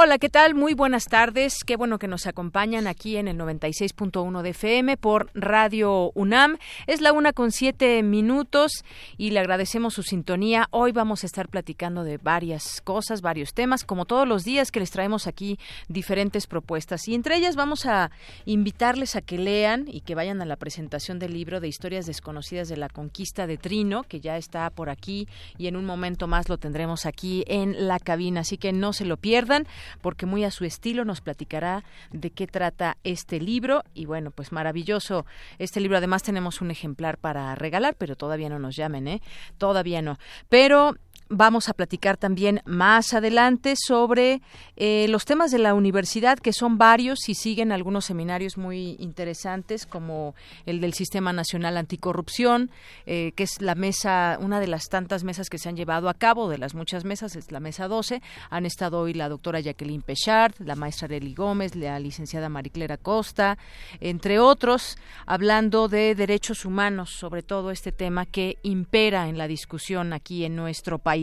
Hola, ¿qué tal? Muy buenas tardes. Qué bueno que nos acompañan aquí en el 96.1 de FM por Radio UNAM. Es la una con siete minutos y le agradecemos su sintonía. Hoy vamos a estar platicando de varias cosas, varios temas, como todos los días que les traemos aquí diferentes propuestas. Y entre ellas vamos a invitarles a que lean y que vayan a la presentación del libro de Historias Desconocidas de la Conquista de Trino, que ya está por aquí y en un momento más lo tendremos aquí en la cabina. Así que no se lo pierdan porque muy a su estilo nos platicará de qué trata este libro y bueno, pues maravilloso este libro. Además tenemos un ejemplar para regalar, pero todavía no nos llamen, ¿eh? Todavía no. Pero Vamos a platicar también más adelante sobre eh, los temas de la universidad, que son varios y siguen algunos seminarios muy interesantes, como el del Sistema Nacional Anticorrupción, eh, que es la mesa, una de las tantas mesas que se han llevado a cabo, de las muchas mesas, es la mesa 12. Han estado hoy la doctora Jacqueline Pechard, la maestra Eli Gómez, la licenciada Mariclera Costa, entre otros, hablando de derechos humanos, sobre todo este tema que impera en la discusión aquí en nuestro país.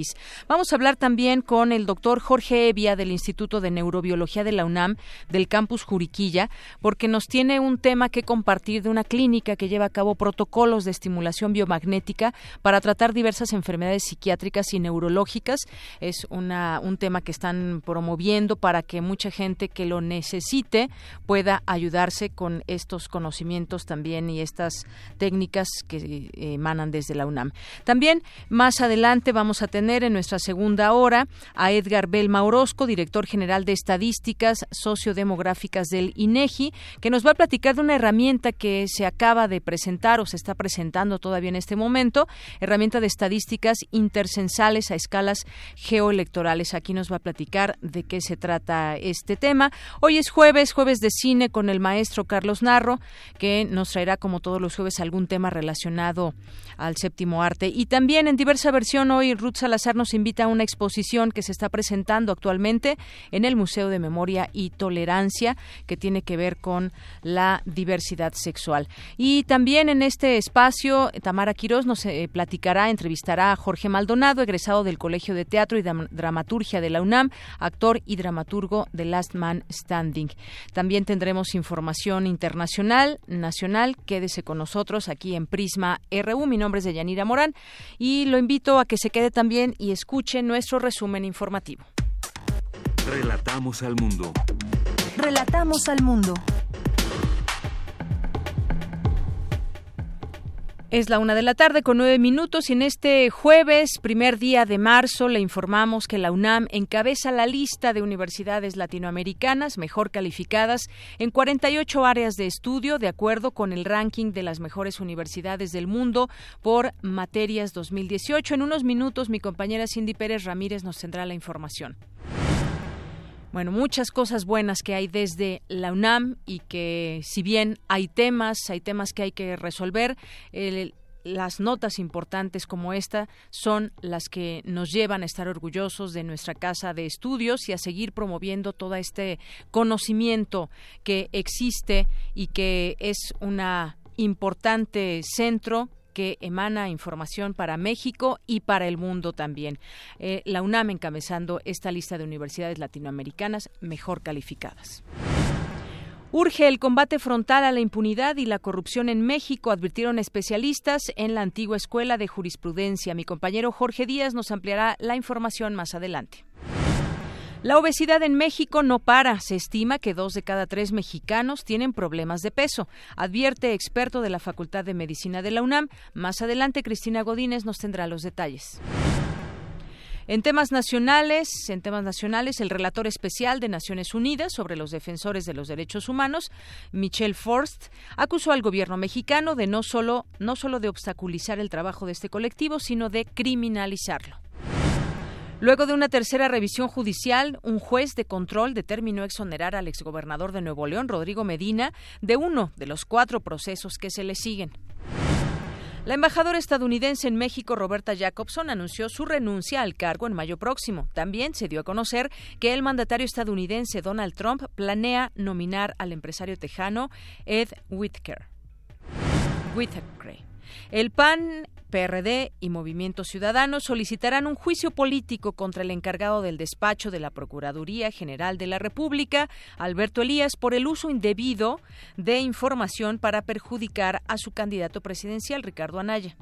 Vamos a hablar también con el doctor Jorge Evia del Instituto de Neurobiología de la UNAM del campus Juriquilla, porque nos tiene un tema que compartir de una clínica que lleva a cabo protocolos de estimulación biomagnética para tratar diversas enfermedades psiquiátricas y neurológicas. Es un tema que están promoviendo para que mucha gente que lo necesite pueda ayudarse con estos conocimientos también y estas técnicas que eh, emanan desde la UNAM. También más adelante vamos a tener en nuestra segunda hora a Edgar Belma Orozco, director general de Estadísticas Sociodemográficas del INEGI, que nos va a platicar de una herramienta que se acaba de presentar o se está presentando todavía en este momento, herramienta de estadísticas intercensales a escalas geoelectorales. Aquí nos va a platicar de qué se trata este tema. Hoy es jueves, jueves de cine con el maestro Carlos Narro, que nos traerá como todos los jueves algún tema relacionado al séptimo arte. Y también en diversa versión hoy Ruth Salazar nos invita a una exposición que se está presentando actualmente en el Museo de Memoria y Tolerancia que tiene que ver con la diversidad sexual. Y también en este espacio Tamara Quirós nos eh, platicará, entrevistará a Jorge Maldonado, egresado del Colegio de Teatro y Dramaturgia de la UNAM, actor y dramaturgo de Last Man Standing. También tendremos información internacional, nacional. Quédese con nosotros aquí en Prisma RU. Mi nombre es Deyanira Morán y lo invito a que se quede también y escuche nuestro resumen informativo. Relatamos al mundo. Relatamos al mundo. Es la una de la tarde con nueve minutos y en este jueves, primer día de marzo, le informamos que la UNAM encabeza la lista de universidades latinoamericanas mejor calificadas en 48 áreas de estudio, de acuerdo con el ranking de las mejores universidades del mundo por materias 2018. En unos minutos, mi compañera Cindy Pérez Ramírez nos tendrá la información bueno, muchas cosas buenas que hay desde la UNAM y que si bien hay temas, hay temas que hay que resolver, las notas importantes como esta son las que nos llevan a estar orgullosos de nuestra casa de estudios y a seguir promoviendo todo este conocimiento que existe y que es una importante centro que emana información para México y para el mundo también. Eh, la UNAM encabezando esta lista de universidades latinoamericanas mejor calificadas. Urge el combate frontal a la impunidad y la corrupción en México, advirtieron especialistas en la antigua Escuela de Jurisprudencia. Mi compañero Jorge Díaz nos ampliará la información más adelante. La obesidad en México no para. Se estima que dos de cada tres mexicanos tienen problemas de peso, advierte experto de la Facultad de Medicina de la UNAM. Más adelante, Cristina Godínez nos tendrá los detalles. En temas nacionales, en temas nacionales, el relator especial de Naciones Unidas sobre los defensores de los derechos humanos, Michel Forst, acusó al gobierno mexicano de no solo no solo de obstaculizar el trabajo de este colectivo, sino de criminalizarlo. Luego de una tercera revisión judicial, un juez de control determinó exonerar al exgobernador de Nuevo León, Rodrigo Medina, de uno de los cuatro procesos que se le siguen. La embajadora estadounidense en México, Roberta Jacobson, anunció su renuncia al cargo en mayo próximo. También se dio a conocer que el mandatario estadounidense Donald Trump planea nominar al empresario tejano Ed Whitaker. Whitaker. El PAN PRD y Movimiento Ciudadano solicitarán un juicio político contra el encargado del despacho de la Procuraduría General de la República, Alberto Elías, por el uso indebido de información para perjudicar a su candidato presidencial, Ricardo Anaya.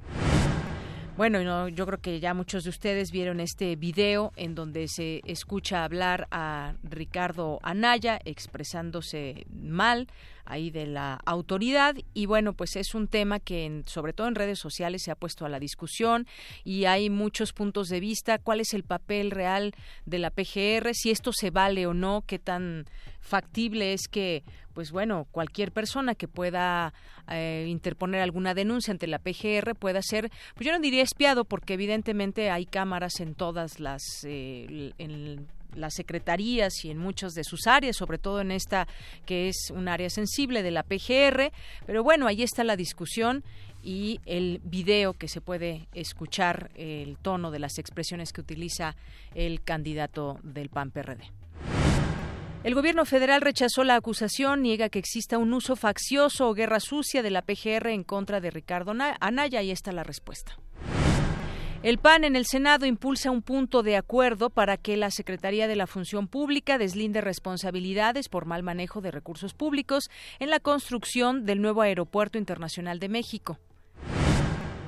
Bueno, yo creo que ya muchos de ustedes vieron este video en donde se escucha hablar a Ricardo Anaya expresándose mal ahí de la autoridad. Y bueno pues es un tema que sobre todo en redes sociales se ha puesto a la discusión y hay muchos puntos de vista. Cuál es el papel real de la PGR si esto se vale o no qué tan factible es que pues bueno cualquier persona que pueda eh, interponer alguna denuncia ante la PGR pueda ser pues yo no diría espiado porque evidentemente hay cámaras en todas las eh, en las secretarías y en muchas de sus áreas, sobre todo en esta que es un área sensible de la PGR. Pero bueno, ahí está la discusión y el video que se puede escuchar, el tono de las expresiones que utiliza el candidato del PAN-PRD. El gobierno federal rechazó la acusación, niega que exista un uso faccioso o guerra sucia de la PGR en contra de Ricardo Anaya. Ahí está la respuesta. El PAN en el Senado impulsa un punto de acuerdo para que la Secretaría de la Función Pública deslinde responsabilidades por mal manejo de recursos públicos en la construcción del nuevo Aeropuerto Internacional de México.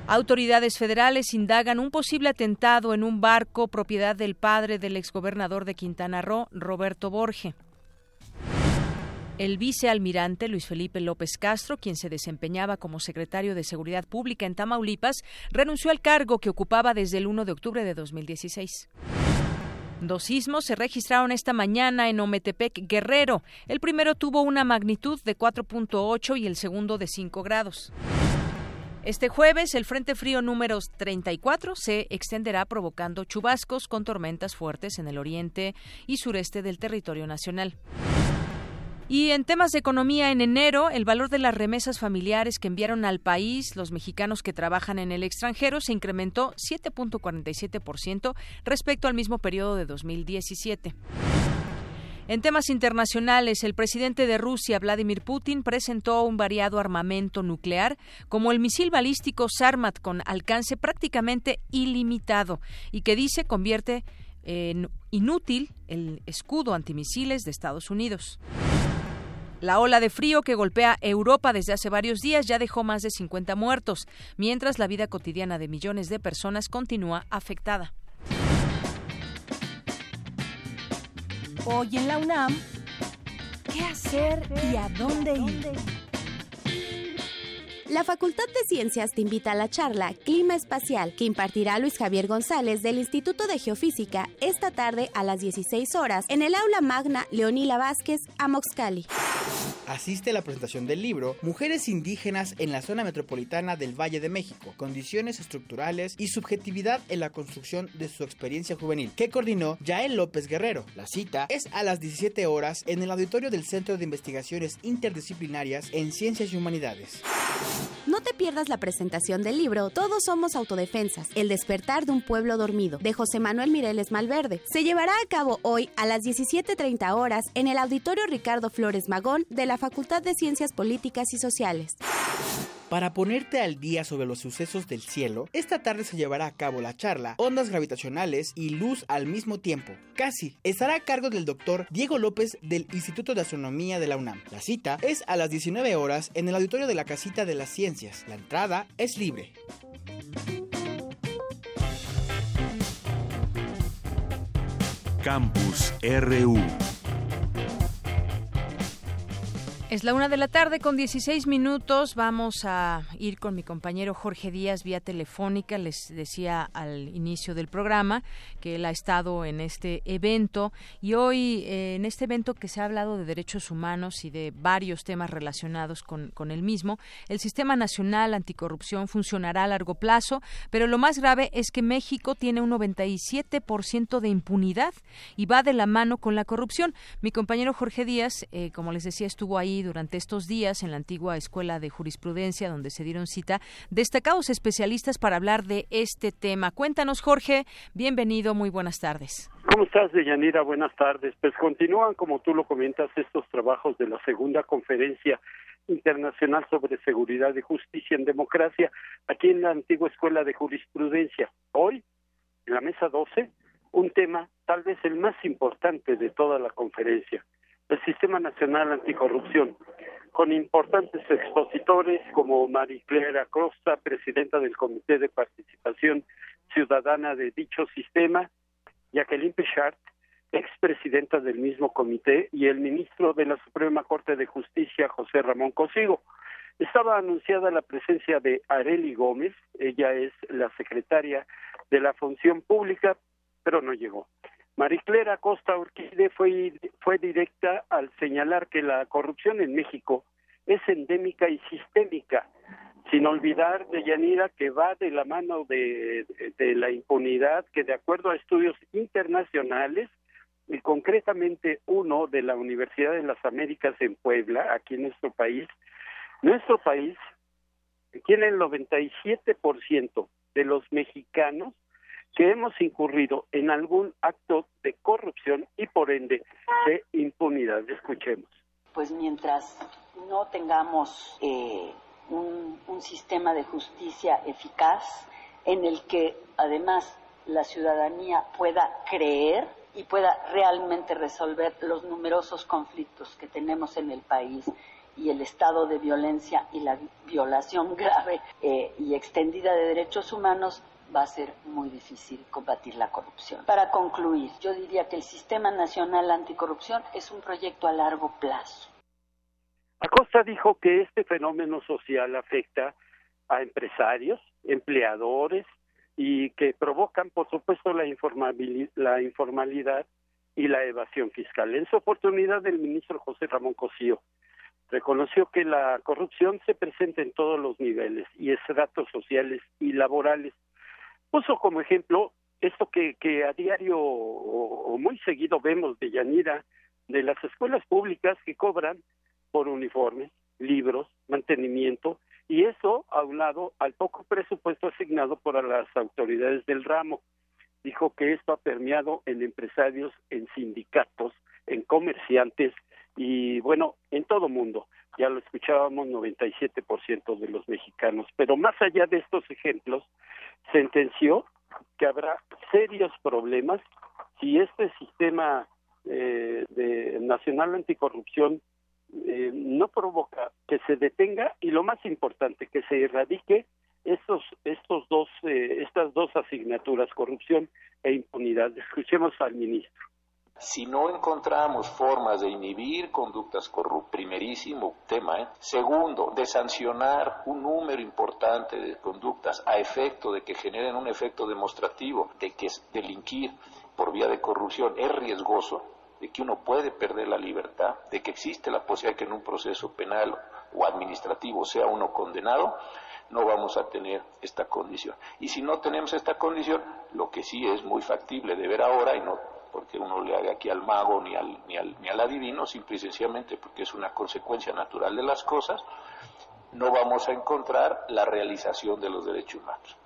Autoridades federales indagan un posible atentado en un barco propiedad del padre del exgobernador de Quintana Roo, Roberto Borge. El vicealmirante Luis Felipe López Castro, quien se desempeñaba como secretario de Seguridad Pública en Tamaulipas, renunció al cargo que ocupaba desde el 1 de octubre de 2016. Dos sismos se registraron esta mañana en Ometepec, Guerrero. El primero tuvo una magnitud de 4.8 y el segundo de 5 grados. Este jueves, el Frente Frío número 34 se extenderá provocando chubascos con tormentas fuertes en el oriente y sureste del territorio nacional. Y en temas de economía, en enero, el valor de las remesas familiares que enviaron al país los mexicanos que trabajan en el extranjero se incrementó 7.47% respecto al mismo periodo de 2017. En temas internacionales, el presidente de Rusia, Vladimir Putin, presentó un variado armamento nuclear como el misil balístico Sarmat con alcance prácticamente ilimitado y que dice convierte en inútil el escudo antimisiles de Estados Unidos. La ola de frío que golpea Europa desde hace varios días ya dejó más de 50 muertos, mientras la vida cotidiana de millones de personas continúa afectada. Hoy en la UNAM, ¿qué hacer y a dónde ir? La Facultad de Ciencias te invita a la charla Clima Espacial que impartirá Luis Javier González del Instituto de Geofísica esta tarde a las 16 horas en el aula magna Leonila Vázquez, Amoxcali. Asiste a la presentación del libro Mujeres indígenas en la zona metropolitana del Valle de México, condiciones estructurales y subjetividad en la construcción de su experiencia juvenil, que coordinó Yael López Guerrero. La cita es a las 17 horas en el auditorio del Centro de Investigaciones Interdisciplinarias en Ciencias y Humanidades. No te pierdas la presentación del libro Todos somos autodefensas, el despertar de un pueblo dormido, de José Manuel Mireles Malverde. Se llevará a cabo hoy a las 17.30 horas en el Auditorio Ricardo Flores Magón de la Facultad de Ciencias Políticas y Sociales. Para ponerte al día sobre los sucesos del cielo, esta tarde se llevará a cabo la charla Ondas Gravitacionales y Luz al mismo tiempo. Casi estará a cargo del doctor Diego López del Instituto de Astronomía de la UNAM. La cita es a las 19 horas en el auditorio de la Casita de las Ciencias. La entrada es libre. Campus RU Es la una de la tarde con 16 minutos. Vamos a ir con mi compañero Jorge Díaz vía telefónica. Les decía al inicio del programa que él ha estado en este evento y hoy eh, en este evento que se ha hablado de derechos humanos y de varios temas relacionados con, el mismo, el Sistema Nacional Anticorrupción funcionará a largo plazo, pero lo más grave es que México tiene un 97% de impunidad y va de la mano con la corrupción. Mi compañero Jorge Díaz, eh, como les decía, estuvo ahí durante estos días en la antigua Escuela de Jurisprudencia, donde se dieron cita destacados especialistas para hablar de este tema. Cuéntanos, Jorge. Bienvenido, muy buenas tardes. ¿Cómo estás, Deyanira? Buenas tardes. Pues continúan, como tú lo comentas, estos trabajos de la segunda conferencia internacional sobre seguridad y justicia en democracia aquí en la antigua Escuela de Jurisprudencia. Hoy, en la mesa 12, un tema tal vez el más importante de toda la conferencia, el Sistema Nacional Anticorrupción, con importantes expositores como Marie-Claire Acosta, presidenta del Comité de Participación Ciudadana de dicho sistema, Jacqueline Pichard, expresidenta del mismo comité, y el ministro de la Suprema Corte de Justicia, José Ramón Cosigo. Estaba anunciada la presencia de Areli Gómez, ella es la secretaria de la Función Pública, pero no llegó. Mariclera Costa Urquide fue, fue directa al señalar que la corrupción en México es endémica y sistémica, sin olvidar de Yanira que va de la mano de, de la impunidad, que de acuerdo a estudios internacionales, y concretamente uno de la Universidad de las Américas en Puebla, aquí en nuestro país, nuestro país tiene el 97% de los mexicanos que hemos incurrido en algún acto de corrupción y por ende de impunidad. Escuchemos. Pues mientras no tengamos eh, un, sistema de justicia eficaz en el que además la ciudadanía pueda creer y pueda realmente resolver los numerosos conflictos que tenemos en el país y el estado de violencia y la violación grave eh, y extendida de derechos humanos, va a ser muy difícil combatir la corrupción. Para concluir, yo diría que el Sistema Nacional Anticorrupción es un proyecto a largo plazo. Acosta dijo que este fenómeno social afecta a empresarios, empleadores y que provocan, por supuesto, la, la informalidad y la evasión fiscal. En su oportunidad, el ministro José Ramón Cosío reconoció que la corrupción se presenta en todos los niveles y estratos sociales y laborales Puso como ejemplo esto que, que a diario o, muy seguido vemos de Yanira, de las escuelas públicas que cobran por uniformes, libros, mantenimiento, y eso aunado al poco presupuesto asignado por las autoridades del ramo. Dijo que esto ha permeado en empresarios, en sindicatos, en comerciantes y bueno, en todo mundo. Ya lo escuchábamos 97% de los mexicanos. Pero más allá de estos ejemplos, sentenció que habrá serios problemas si este sistema eh, de nacional anticorrupción eh, no provoca que se detenga y lo más importante que se erradique estos estos dos eh, estas dos asignaturas corrupción e impunidad escuchemos al ministro si no encontramos formas de inhibir conductas corruptas, primerísimo tema. ¿eh? Segundo, de sancionar un número importante de conductas a efecto de que generen un efecto demostrativo de que delinquir por vía de corrupción es riesgoso, de que uno puede perder la libertad, de que existe la posibilidad de que en un proceso penal o administrativo sea uno condenado, no vamos a tener esta condición. Y si no tenemos esta condición, lo que sí es muy factible de ver ahora y no porque uno le haga aquí al mago ni al, ni al, ni al adivino, simple y sencillamente porque es una consecuencia natural de las cosas, no vamos a encontrar la realización de los derechos humanos.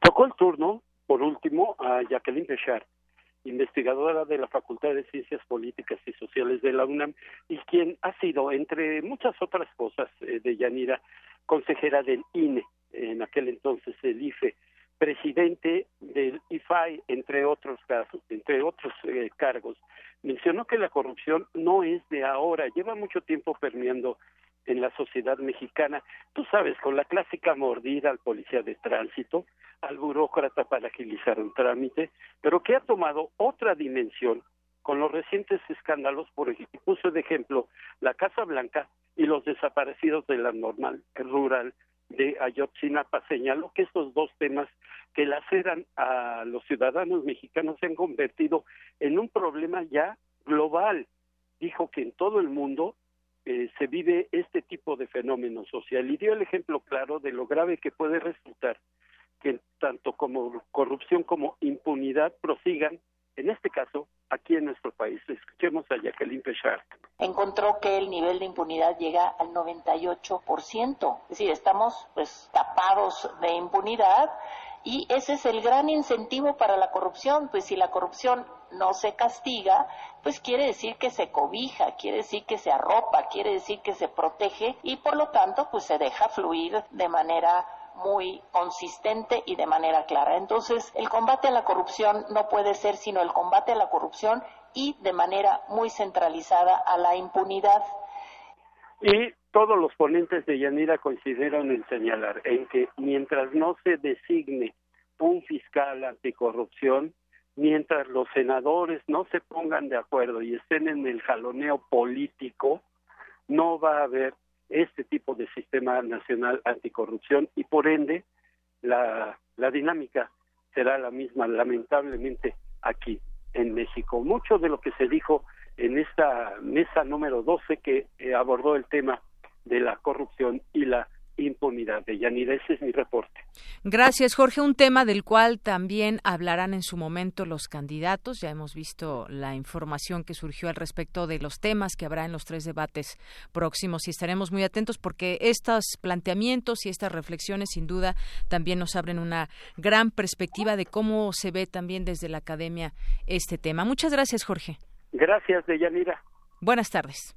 Tocó el turno, por último, a Jacqueline Pechard, investigadora de la Facultad de Ciencias Políticas y Sociales de la UNAM y quien ha sido, entre muchas otras cosas, eh, de Yanira, consejera del INE, en aquel entonces el IFE, presidente del IFAI, entre otros casos, entre otros eh, cargos, mencionó que la corrupción no es de ahora, lleva mucho tiempo permeando en la sociedad mexicana. Tú sabes, con la clásica mordida al policía de tránsito, al burócrata para agilizar un trámite, pero que ha tomado otra dimensión con los recientes escándalos, por ejemplo, puso de ejemplo la Casa Blanca y los desaparecidos de la normal rural de Ayotzinapa. Señaló que estos dos temas que laceran a los ciudadanos mexicanos se han convertido en un problema ya global. Dijo que en todo el mundo eh, se vive este tipo de fenómeno social y dio el ejemplo claro de lo grave que puede resultar que tanto como corrupción como impunidad prosigan, en este caso, aquí en nuestro país. Escuchemos a Jacqueline Pechard. Encontró que el nivel de impunidad llega al 98%. Es decir, estamos pues tapados de impunidad y ese es el gran incentivo para la corrupción, pues si la corrupción no se castiga, pues quiere decir que se cobija, quiere decir que se arropa, quiere decir que se protege y por lo tanto pues se deja fluir de manera muy consistente y de manera clara. Entonces, el combate a la corrupción no puede ser sino el combate a la corrupción y de manera muy centralizada a la impunidad. Y todos los ponentes de Yanira coincidieron en señalar en que mientras no se designe un fiscal anticorrupción, mientras los senadores no se pongan de acuerdo y estén en el jaloneo político, no va a haber este tipo de sistema nacional anticorrupción y por ende la, la dinámica será la misma lamentablemente aquí en México. Mucho de lo que se dijo en esta mesa número 12 que eh, abordó el tema de la corrupción y la impunidad de Yanira. Ese es mi reporte. Gracias, Jorge. Un tema del cual también hablarán en su momento los candidatos. Ya hemos visto la información que surgió al respecto de los temas que habrá en los tres debates próximos y estaremos muy atentos porque estos planteamientos y estas reflexiones sin duda también nos abren una gran perspectiva de cómo se ve también desde la academia este tema. Muchas gracias, Jorge. Gracias, Deyanira. Buenas tardes.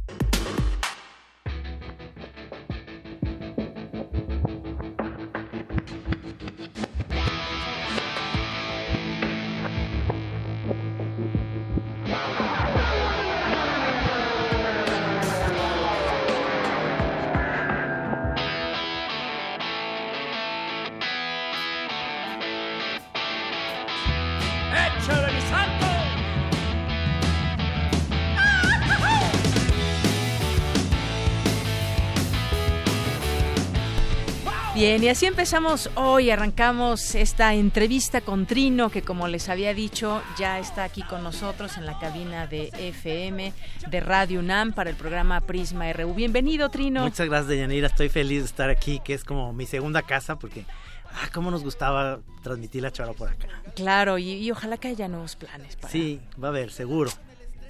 Bien, y así empezamos hoy, arrancamos esta entrevista con Trino, que como les había dicho, ya está aquí con nosotros en la cabina de FM de Radio UNAM para el programa Prisma RU. Bienvenido, Trino. Muchas gracias, Deyanira, estoy feliz de estar aquí, que es como mi segunda casa, porque ah, cómo nos gustaba transmitir la chora por acá. Claro, y, ojalá que haya nuevos planes. Para... Sí, va a haber, seguro.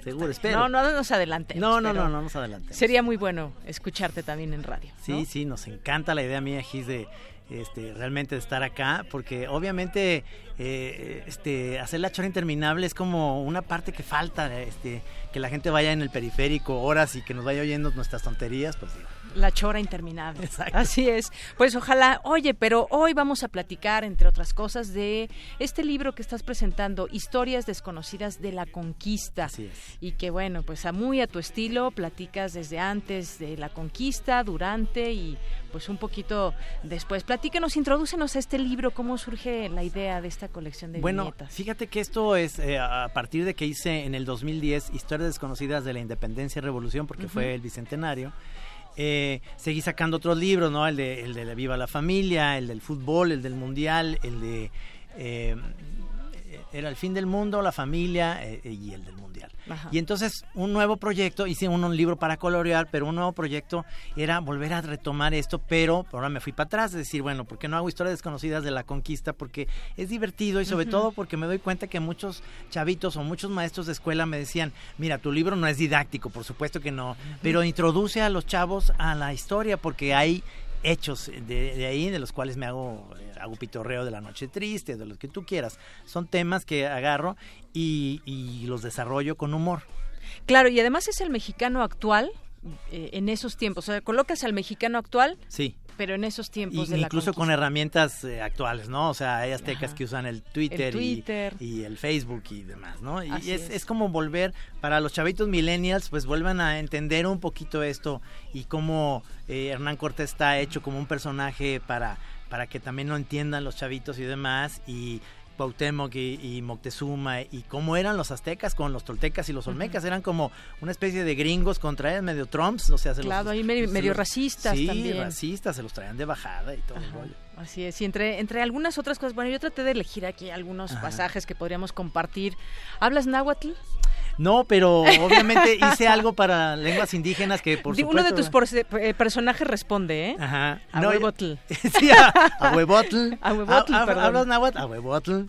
Seguro, espero. No, no nos adelante. No, no, no, no nos adelante. Sería muy bueno escucharte también en radio. Sí, sí, nos encanta la idea mía, Gis, de este, realmente de estar acá, porque obviamente eh, este, hacer la chora interminable es como una parte que falta, este, que la gente vaya en el periférico horas y que nos vaya oyendo nuestras tonterías, pues la chora interminable. Así es. Pues ojalá, oye, pero hoy vamos a platicar, entre otras cosas, de este libro que estás presentando, Historias desconocidas de la conquista. Así es. Y que bueno, pues a muy a tu estilo, platicas desde antes de la conquista, durante y pues un poquito después. Platícanos, introdúcenos a este libro, cómo surge la idea de esta colección de bueno, fíjate que esto es eh, a partir de que hice en el 2010 Historias desconocidas de la independencia y revolución, porque fue el bicentenario. Eh, seguí sacando otros libros, ¿no? El de, el de Viva la Familia, el del fútbol, el del Mundial, el de... Eh, era el fin del mundo, la familia eh, y el del mundial. Y entonces un nuevo proyecto, hice un, un, libro para colorear, pero un nuevo proyecto era volver a retomar esto, pero ahora me fui para atrás, decir, bueno, ¿por qué no hago historias desconocidas de la conquista? Porque es divertido y sobre todo porque me doy cuenta que muchos chavitos o muchos maestros de escuela me decían, mira, tu libro no es didáctico, por supuesto que no, pero introduce a los chavos a la historia porque hay hechos de, ahí, de los cuales me hago, eh, hago pitorreo de la noche triste, de los que tú quieras. Son temas que agarro y, y los desarrollo con humor. Claro, y además es el mexicano actual eh, en esos tiempos. O sea, colocas al mexicano actual. Sí pero en esos tiempos de incluso con herramientas eh, actuales no o sea hay aztecas que usan el Twitter, Y, el Facebook y demás no y es, es. como volver para los chavitos millennials pues vuelvan a entender un poquito esto y cómo eh, Hernán Cortés está hecho como un personaje para para que también lo entiendan los chavitos y demás y Cuauhtémoc y, Moctezuma y cómo eran los aztecas con los toltecas y los olmecas, eran como una especie de gringos contra ellos, medio trumps, o sea, se claro, ahí medio, racistas sí, también. racistas, se los traían de bajada y todo el rollo. Así es, y entre, entre algunas otras cosas, bueno, yo traté de elegir aquí algunos pasajes que podríamos compartir. ¿Hablas náhuatl? No, pero obviamente hice algo para lenguas indígenas que por supuesto... Uno de tus eh, personajes responde, ¿eh? Ajá. A huevotl. sí, a, huevotl. A huevotl, ¿Hablas náhuatl? A huevotl.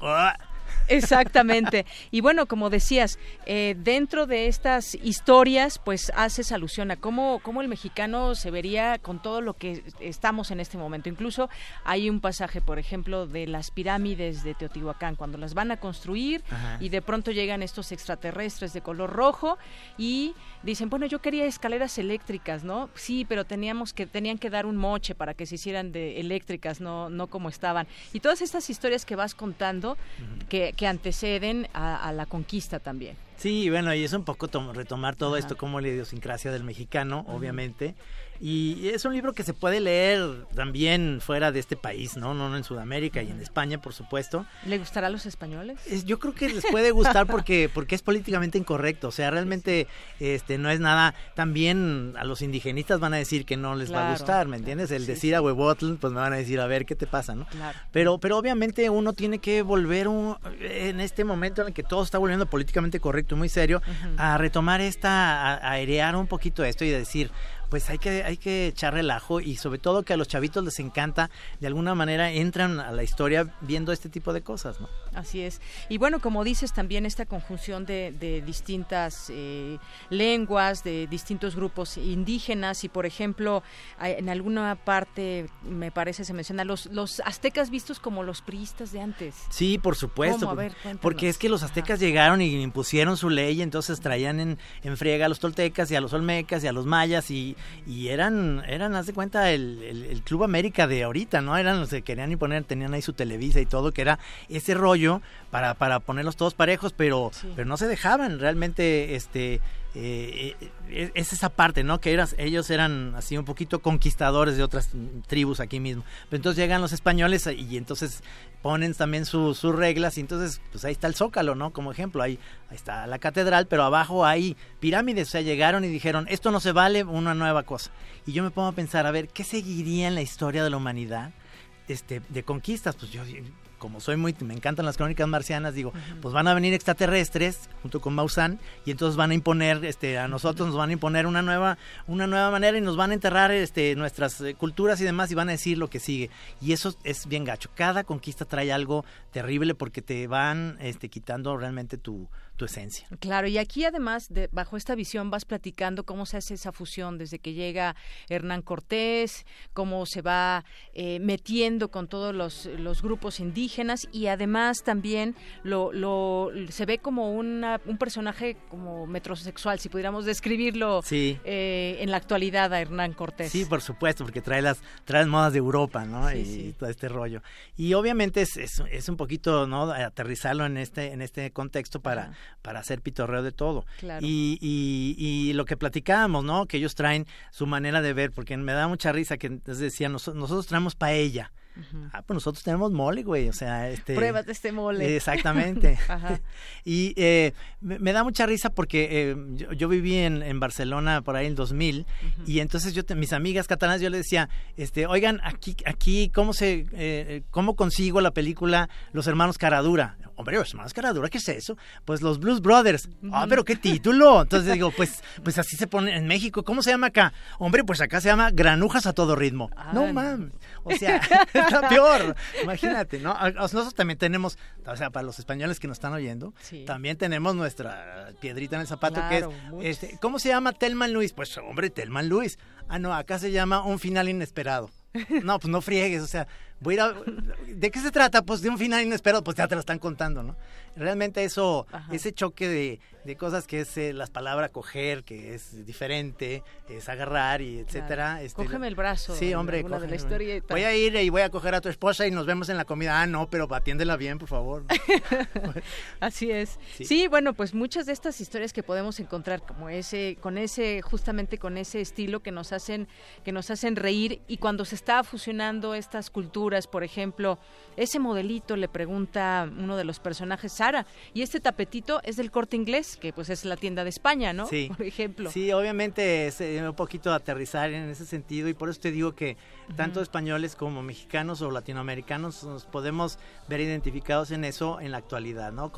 Exactamente. Y bueno, como decías, eh, dentro de estas historias, pues haces alusión a cómo, cómo el mexicano se vería con todo lo que estamos en este momento. Incluso hay un pasaje, por ejemplo, de las pirámides de Teotihuacán, cuando las van a construir y de pronto llegan estos extraterrestres de color rojo y dicen, bueno, yo quería escaleras eléctricas, ¿no? Sí, pero teníamos que, tenían que dar un moche para que se hicieran de eléctricas, no, no como estaban. Y todas estas historias que vas contando, que, que anteceden a, la conquista también. Sí, bueno, y es un poco retomar todo esto como la idiosincrasia del mexicano, obviamente, y es un libro que se puede leer también fuera de este país, ¿no? No, en Sudamérica y en España, por supuesto. ¿Le gustará a los españoles? yo creo que les puede gustar porque, porque es políticamente incorrecto. O sea, realmente este no es nada. También a los indigenistas van a decir que no les va a gustar, ¿me entiendes? El decir a huevotl, pues me van a decir, a ver qué te pasa, ¿no? Claro. Pero, pero obviamente uno tiene que volver en este momento en el que todo está volviendo políticamente correcto y muy serio, a retomar esta, a airear un poquito esto y decir, pues hay que, hay que echar relajo y sobre todo que a los chavitos les encanta, de alguna manera entran a la historia viendo este tipo de cosas, ¿no? Así es. Y bueno, como dices, también esta conjunción de, de distintas eh, lenguas, de distintos grupos indígenas y, por ejemplo, en alguna parte, me parece, se menciona los, los aztecas vistos como los priistas de antes. Sí, por supuesto. porque es que los aztecas llegaron y impusieron su ley, y entonces traían en, en friega a los toltecas y a los olmecas y a los mayas y, y eran, eran, haz de cuenta, el, el, Club América de ahorita, ¿no? Eran los que querían imponer, tenían ahí su Televisa y todo, que era ese rollo para, para ponerlos todos parejos, pero, pero no se dejaban realmente, este, eh, eh, es esa parte, ¿no? Que eras, ellos eran así un poquito conquistadores de otras tribus aquí mismo. Pero entonces llegan los españoles y entonces ponen también sus reglas y entonces pues ahí está el Zócalo, ¿no? Como ejemplo, ahí, ahí está la catedral, pero abajo hay pirámides, o sea, llegaron y dijeron, esto no se vale, una nueva cosa. Y yo me pongo a pensar, a ver, ¿qué seguiría en la historia de la humanidad? Este, de conquistas, pues yo como soy muy, me encantan las crónicas marcianas, digo, pues van a venir extraterrestres junto con Maussan y entonces van a imponer, este, a nosotros nos van a imponer una nueva, una nueva manera y nos van a enterrar, este, nuestras eh, culturas y demás y van a decir lo que sigue. Y eso es bien gacho. Cada conquista trae algo terrible porque te van, este, quitando realmente tu, esencia. Claro, y aquí además, de, bajo esta visión, vas platicando cómo se hace esa fusión desde que llega Hernán Cortés, cómo se va eh, metiendo con todos los, los, grupos indígenas y además también lo, lo se ve como una, un personaje como metrosexual, si pudiéramos describirlo eh, en la actualidad a Hernán Cortés. Sí, por supuesto, porque trae las, trae modas de Europa, ¿no? y todo este rollo. Y obviamente es, es, un poquito, ¿no? Aterrizarlo en este, en este contexto para para hacer pitorreo de todo. Y, y, y, lo que platicábamos, ¿no? Que ellos traen su manera de ver, porque me da mucha risa que decían, nosotros traemos paella. Ah, pues nosotros tenemos mole, güey, o sea, este... Pruebas de este mole. Exactamente. Y eh, me, da mucha risa porque eh, yo, viví en, en, Barcelona por ahí en el 2000 y entonces yo, mis amigas catalanas, yo les decía, este, oigan, aquí, aquí, ¿cómo se, eh, cómo consigo la película Los Hermanos Caradura? Hombre, Los Hermanos Caradura, ¿qué es eso? Pues los Blues Brothers. Ah, pero qué título. Entonces digo, pues, pues así se pone en México. ¿Cómo se llama acá? Hombre, pues acá se llama Granujas a todo ritmo. no mames. O sea, está peor. Imagínate, ¿no? Nosotros también tenemos, o sea, para los españoles que nos están oyendo, también tenemos nuestra piedrita en el zapato que es, este, ¿cómo se llama Telman Luis? Pues, hombre, Telman Luis. Ah, no, acá se llama Un Final Inesperado. No, pues no friegues, o sea, voy a, ¿de qué se trata? Pues de un final inesperado, pues ya te lo están contando, ¿no? Realmente eso, ese choque de, de cosas que es eh, las palabras coger, que es diferente, es agarrar y etcétera. Este, Cógeme el brazo. Sí, hombre, de la historia voy a ir y voy a coger a tu esposa y nos vemos en la comida. Ah, no, pero atiéndela bien, por favor. Así es. Sí. bueno, pues muchas de estas historias que podemos encontrar como ese, con ese, justamente con ese estilo que nos hacen, que nos hacen reír y cuando se está fusionando estas culturas, por ejemplo, ese modelito le pregunta uno de los personajes, Sara, y este tapetito es del corte inglés que pues es la tienda de España, ¿no? Sí. Por ejemplo. Sí, obviamente es eh, un poquito aterrizar en ese sentido y por eso te digo que tanto españoles como mexicanos o latinoamericanos nos podemos ver identificados en eso en la actualidad, ¿no?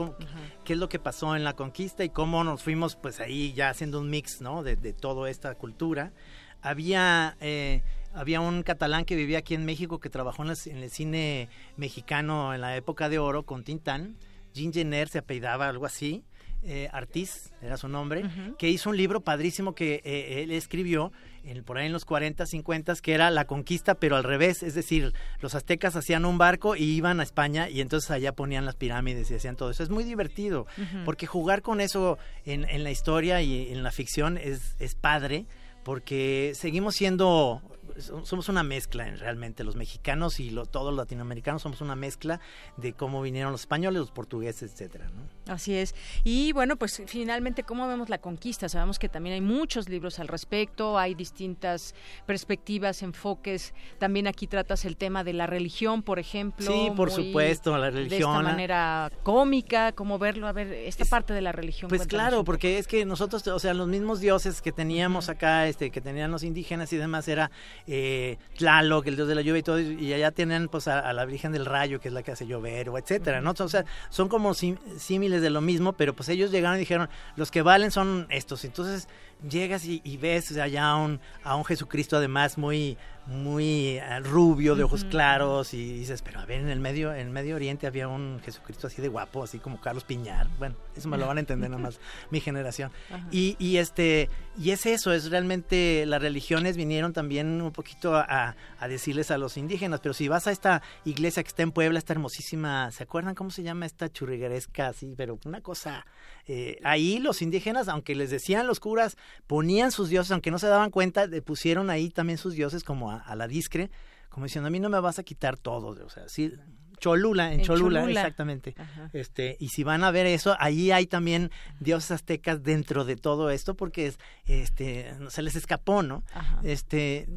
¿Qué es lo que pasó en la conquista y cómo nos fuimos pues ahí ya haciendo un mix, ¿no? De, toda esta cultura. Había... Eh, había un catalán que vivía aquí en México que trabajó en, el cine mexicano en la época de oro con Tintán. Jean Jenner se apellidaba algo así eh, Artis, era su nombre, que hizo un libro padrísimo que eh, él escribió en, por ahí en los 40, 50, que era La Conquista, pero al revés, es decir, los aztecas hacían un barco y iban a España y entonces allá ponían las pirámides y hacían todo eso. Es muy divertido, porque jugar con eso en, en, la historia y en la ficción es, es padre, porque seguimos siendo somos una mezcla realmente los mexicanos y todos los latinoamericanos somos una mezcla de cómo vinieron los españoles, los portugueses, etcétera, ¿no? Así es. Y bueno, pues finalmente, ¿cómo vemos la conquista? Sabemos que también hay muchos libros al respecto, hay distintas perspectivas, enfoques. También aquí tratas el tema de la religión, por ejemplo. Sí, por supuesto, la religión. De esta manera cómica, ¿cómo verlo? A ver, esta parte de la religión. Pues claro, porque es que nosotros, o sea, los mismos dioses que teníamos acá, este, que tenían los indígenas y demás, era eh, Tlaloc, el dios de la lluvia y todo, y allá tienen pues a, la Virgen del Rayo, que es la que hace llover, o etcétera, ¿no? O sea, son como símiles de lo mismo, pero pues ellos llegaron y dijeron, los que valen son estos. Entonces llegas y, ves allá a un, a un Jesucristo además muy muy eh, rubio, de ojos claros, y dices, pero a ver, en el medio, en el Medio Oriente había un Jesucristo así de guapo, así como Carlos Piñar. Bueno, eso me lo van a entender nada más mi generación. Y, y este, y es eso, es realmente las religiones vinieron también un poquito a, a, decirles a los indígenas, pero si vas a esta iglesia que está en Puebla, está hermosísima, ¿se acuerdan cómo se llama esta churrigueresca así? Pero una cosa, eh, ahí los indígenas, aunque les decían los curas, ponían sus dioses, aunque no se daban cuenta, pusieron ahí también sus dioses como a, la discre, como diciendo, a mí no me vas a quitar todo, o sea, sí, Cholula, en, Cholula, exactamente. Este, y si van a ver eso, ahí hay también dioses aztecas dentro de todo esto, porque es, este, se les escapó, ¿no? Este,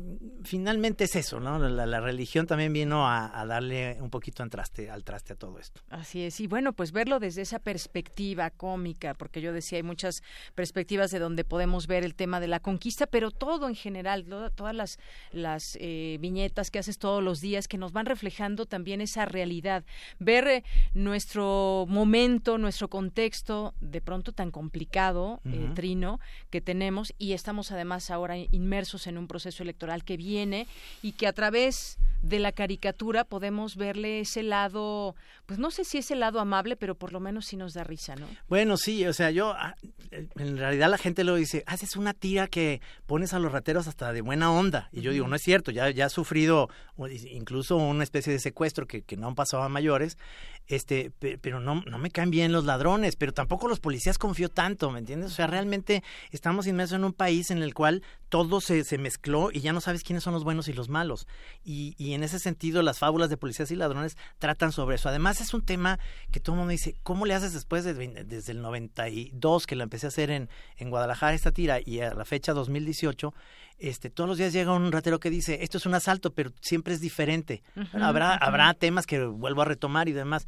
finalmente es eso, ¿no? La, religión también vino a, darle un poquito al traste, al traste a todo esto. Así es, y bueno, pues verlo desde esa perspectiva cómica, porque yo decía, hay muchas perspectivas de donde podemos ver el tema de la conquista, pero todo en general, todas las, las eh, viñetas que haces todos los días, que nos van reflejando también esa realidad ver eh, nuestro momento, nuestro contexto de pronto tan complicado, eh, Trino, que tenemos y estamos además ahora inmersos en un proceso electoral que viene y que a través de la caricatura podemos verle ese lado, pues no sé si es el lado amable, pero por lo menos sí nos da risa, ¿no? Bueno, sí, o sea, yo, ah, en realidad la gente lo dice, haces una tira que pones a los rateros hasta de buena onda. Y yo digo, no es cierto, ya, ya ha sufrido incluso una especie de secuestro que, que no han pasado a mayores, este, pero no, no me caen bien los ladrones, pero tampoco los policías confío tanto, ¿me entiendes? O sea, realmente estamos inmersos en un país en el cual todo se, se mezcló y ya no sabes quiénes son los buenos y los malos. Y, y en ese sentido, las fábulas de policías y ladrones tratan sobre eso. Además, es un tema que todo el mundo dice, ¿cómo le haces después de, desde el 92 que la empecé a hacer en, en Guadalajara esta tira y a la fecha 2018? este, todos los días llega un ratero que dice, esto es un asalto, pero siempre es diferente. habrá, habrá temas que vuelvo a retomar y demás.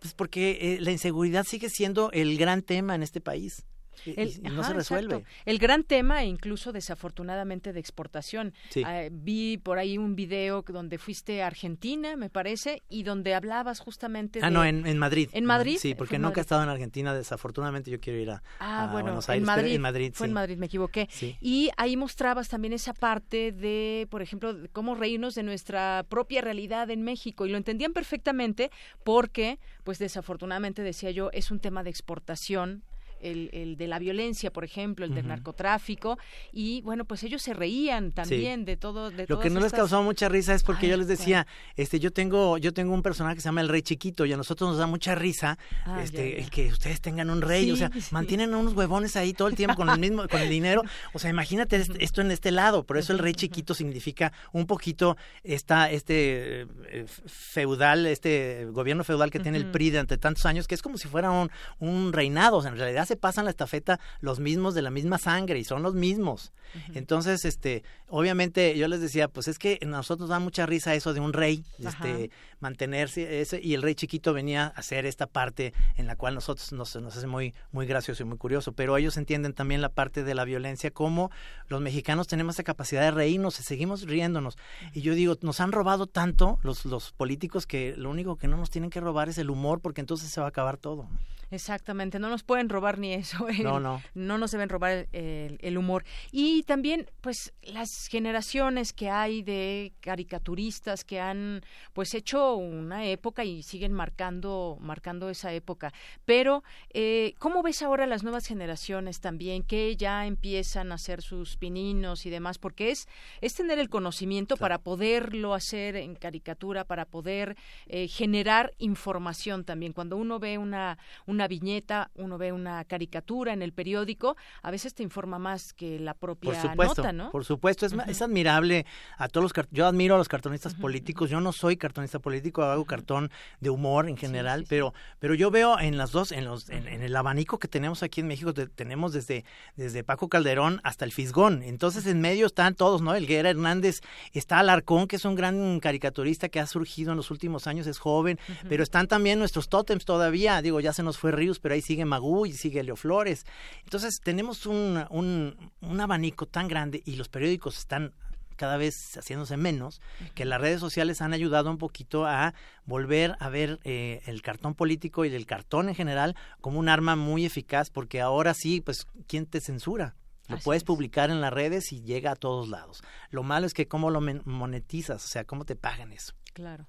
Pues porque eh, la inseguridad sigue siendo el gran tema en este país. El, no se resuelve. El gran tema, incluso desafortunadamente, de exportación. Ah, vi por ahí un video donde fuiste a Argentina, me parece, y donde hablabas justamente Ah, no, en, Madrid. ¿En Madrid? Sí, porque nunca he estado en Argentina, desafortunadamente yo quiero ir a, ah, bueno, Buenos Aires. En Madrid, en Madrid fue en Madrid, me equivoqué. Y ahí mostrabas también esa parte de, por ejemplo, cómo reírnos de nuestra propia realidad en México. Y lo entendían perfectamente porque, pues desafortunadamente, decía yo, es un tema de exportación el, de la violencia, por ejemplo, el del narcotráfico, y bueno, pues ellos se reían también de todo. De Lo que no les causó mucha risa es porque yo les decía, este, yo tengo, yo tengo un personaje que se llama el Rey Chiquito y a nosotros nos da mucha risa, ah, este, el que ustedes tengan un rey, o sea, mantienen unos huevones ahí todo el tiempo con el mismo, con el dinero, o sea, imagínate esto en este lado, por eso el Rey Chiquito significa un poquito esta, este eh, feudal, este gobierno feudal que tiene el PRI durante tantos años, que es como si fuera un, un reinado, o sea, en realidad se pasan la estafeta los mismos de la misma sangre y son los mismos. Entonces, este, obviamente yo les decía, pues es que a nosotros da mucha risa eso de un rey, este, mantenerse ese, y el rey chiquito venía a hacer esta parte en la cual nosotros nos, nos hace muy, muy gracioso y muy curioso, pero ellos entienden también la parte de la violencia, como los mexicanos tenemos esa capacidad de reírnos y seguimos riéndonos. Y yo digo, nos han robado tanto los, los políticos que lo único que no nos tienen que robar es el humor, porque entonces se va a acabar todo. Exactamente, no nos pueden robar ni eso. no, no. No nos deben robar el, humor. Y también, pues, las generaciones que hay de caricaturistas que han, pues, hecho una época y siguen marcando, marcando esa época. Pero, eh, ¿cómo ves ahora las nuevas generaciones también que ya empiezan a hacer sus pininos y demás? Porque es, es tener el conocimiento para poderlo hacer en caricatura, para poder eh, generar información también. Cuando uno ve una una viñeta, uno ve una caricatura en el periódico, a veces te informa más que la propia por supuesto, nota, ¿no? Por supuesto, es, es admirable a todos los yo admiro a los cartonistas políticos, yo no soy cartonista político, hago cartón de humor en general, pero pero yo veo en las dos en los en, el abanico que tenemos aquí en México tenemos desde desde Paco Calderón hasta el Fisgón. Entonces en medio están todos, ¿no? El Guerra Hernández, está Alarcón, que es un gran caricaturista que ha surgido en los últimos años, es joven, pero están también nuestros tótems todavía, digo, ya se nos fue Ríos, pero ahí sigue Magú y sigue Leo Flores. Entonces tenemos un, un, abanico tan grande y los periódicos están cada vez haciéndose menos, que las redes sociales han ayudado un poquito a volver a ver eh, el cartón político y el cartón en general como un arma muy eficaz, porque ahora sí, pues, ¿quién te censura? Lo puedes publicar en las redes y llega a todos lados. Lo malo es que cómo lo monetizas, o sea, cómo te pagan eso. Claro.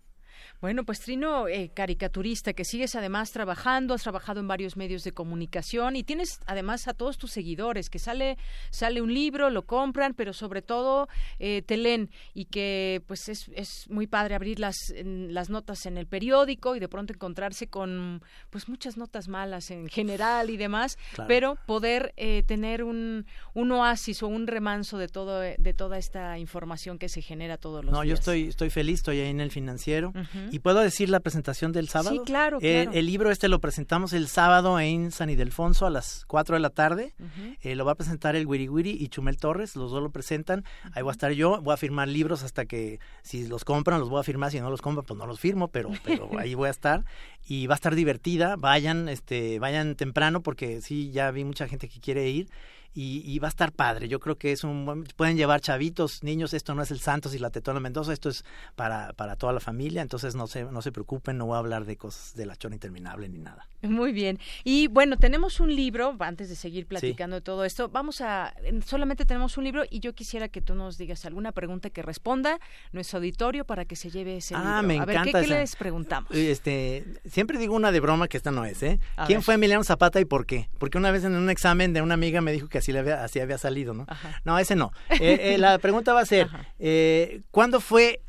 Bueno, pues Trino, eh, caricaturista, que sigues además trabajando, has trabajado en varios medios de comunicación y tienes además a todos tus seguidores, que sale, sale un libro, lo compran, pero sobre todo eh, te leen y que pues es, es muy padre abrir las, las notas en el periódico y de pronto encontrarse con pues muchas notas malas en general y demás, pero poder eh, tener un, un oasis o un remanso de todo de toda esta información que se genera todos los días. No, yo estoy, estoy feliz, estoy ahí en el financiero. ¿Y puedo decir la presentación del sábado? Sí, claro, eh, el libro este lo presentamos el sábado en San Ildefonso a las 4 de la tarde. Eh, lo va a presentar el Wiri Wiri y Chumel Torres, los dos lo presentan. Ahí voy a estar yo, voy a firmar libros hasta que si los compran los voy a firmar, si no los compran pues no los firmo, pero, pero ahí voy a estar. Y va a estar divertida, vayan, este, vayan temprano porque sí, ya vi mucha gente que quiere ir y, va a estar padre. Yo creo que es un pueden llevar chavitos, niños, esto no es el Santos y la Tetona Mendoza, esto es para, para toda la familia, entonces no se, no se preocupen, no voy a hablar de cosas de la chona interminable ni nada. Muy bien. Y bueno, tenemos un libro, antes de seguir platicando de todo esto, vamos a, solamente tenemos un libro y yo quisiera que tú nos digas alguna pregunta que responda nuestro auditorio para que se lleve ese ah, libro. Me a ver, ¿qué, les preguntamos? Este, siempre digo una de broma que esta no es, ¿eh? ¿Quién fue Emiliano Zapata y por qué? Porque una vez en un examen de una amiga me dijo que así, le había, así había salido, ¿no? No, ese no. Eh, eh, la pregunta va a ser, eh, ¿cuándo fue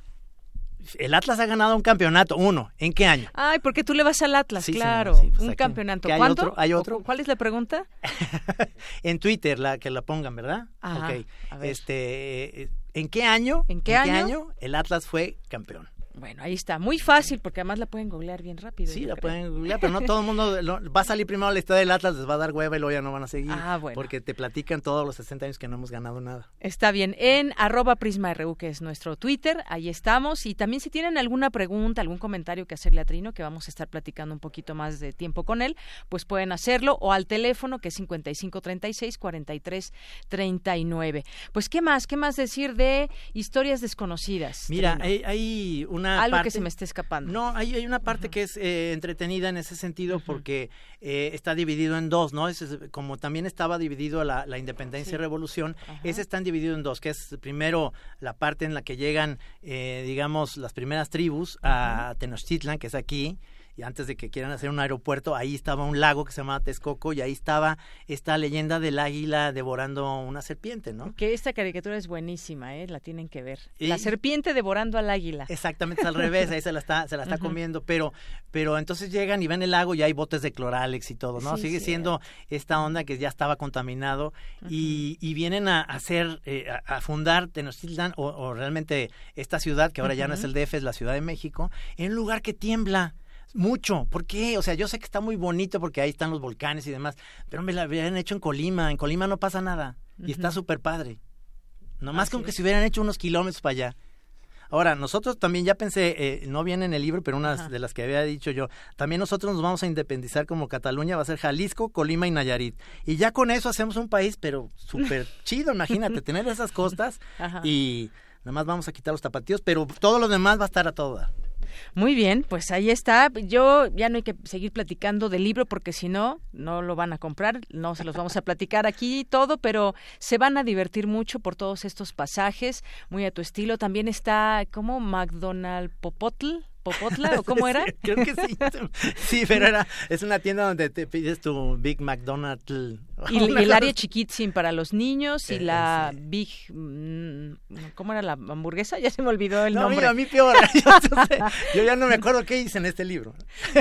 el Atlas ha ganado un campeonato, uno. ¿En qué año? Ay, porque tú le vas al Atlas, claro. Pues un campeonato. Hay ¿Cuánto? Otro, ¿Hay otro? ¿Cuál es la pregunta? en Twitter, la que la pongan, ¿verdad? Ajá, Este, ¿en qué año? ¿En qué, año el Atlas fue campeón? Bueno, ahí está, muy fácil porque además la pueden googlear bien rápido. Sí, la pueden googlear, pero no todo el mundo va a salir primero la historia del Atlas, les va a dar hueva y luego ya no van a seguir. Ah, bueno. Porque te platican todos los 60 años que no hemos ganado nada. Está bien, en arroba prisma.ru, que es nuestro Twitter, ahí estamos. Y también si tienen alguna pregunta, algún comentario que hacerle a Trino, que vamos a estar platicando un poquito más de tiempo con él, pues pueden hacerlo o al teléfono que es 5536 4339. Pues, ¿qué más? ¿Qué más decir de historias desconocidas? Mira, hay, una Algo que se me esté escapando. No, hay, hay una parte que es eh, entretenida en ese sentido porque eh, está dividido en dos, ¿no? Es, como también estaba dividido la, la independencia y revolución, ese están dividido en dos, que es primero la parte en la que llegan, eh, digamos, las primeras tribus a Tenochtitlan, que es aquí, y antes de que quieran hacer un aeropuerto, ahí estaba un lago que se llamaba Texcoco y ahí estaba esta leyenda del águila devorando una serpiente, ¿no? Que esta caricatura es buenísima, ¿eh? La tienen que ver. La serpiente devorando al águila. Exactamente, al revés, ahí se la está, se la está comiendo, pero, pero entonces llegan y ven el lago y hay botes de cloralex y todo, ¿no? Sigue siendo esta onda que ya estaba contaminado y, y, vienen a hacer, eh, a, fundar Tenochtitlan o, o, realmente esta ciudad, que ahora ya no es el DF, es la Ciudad de México, en un lugar que tiembla mucho. ¿Por qué? O sea, yo sé que está muy bonito porque ahí están los volcanes y demás, pero me la habían hecho en Colima. En Colima no pasa nada y está súper padre. Nomás como que se hubieran hecho unos kilómetros para allá. Ahora, nosotros también ya pensé, eh, no viene en el libro, pero una de las que había dicho yo, también nosotros nos vamos a independizar como Cataluña, va a ser Jalisco, Colima y Nayarit. Y ya con eso hacemos un país, pero súper chido, imagínate, tener esas costas y nada más vamos a quitar los tapatíos, pero todo lo demás va a estar a toda. Muy bien, pues ahí está. Yo ya no hay que seguir platicando del libro porque si no, no lo van a comprar, no se los vamos a platicar aquí todo, pero se van a divertir mucho por todos estos pasajes, muy a tu estilo. También está como McDonald Popotl, Popotla o cómo era? creo que sí. Sí, pero era es una tienda donde te pides tu Big McDonald's. Y, el área chiquitín para los niños y eh, la Big mm, ¿cómo era la hamburguesa? Ya se me olvidó el nombre. No, a mí peor. Yo, ya no me acuerdo qué hice en este libro.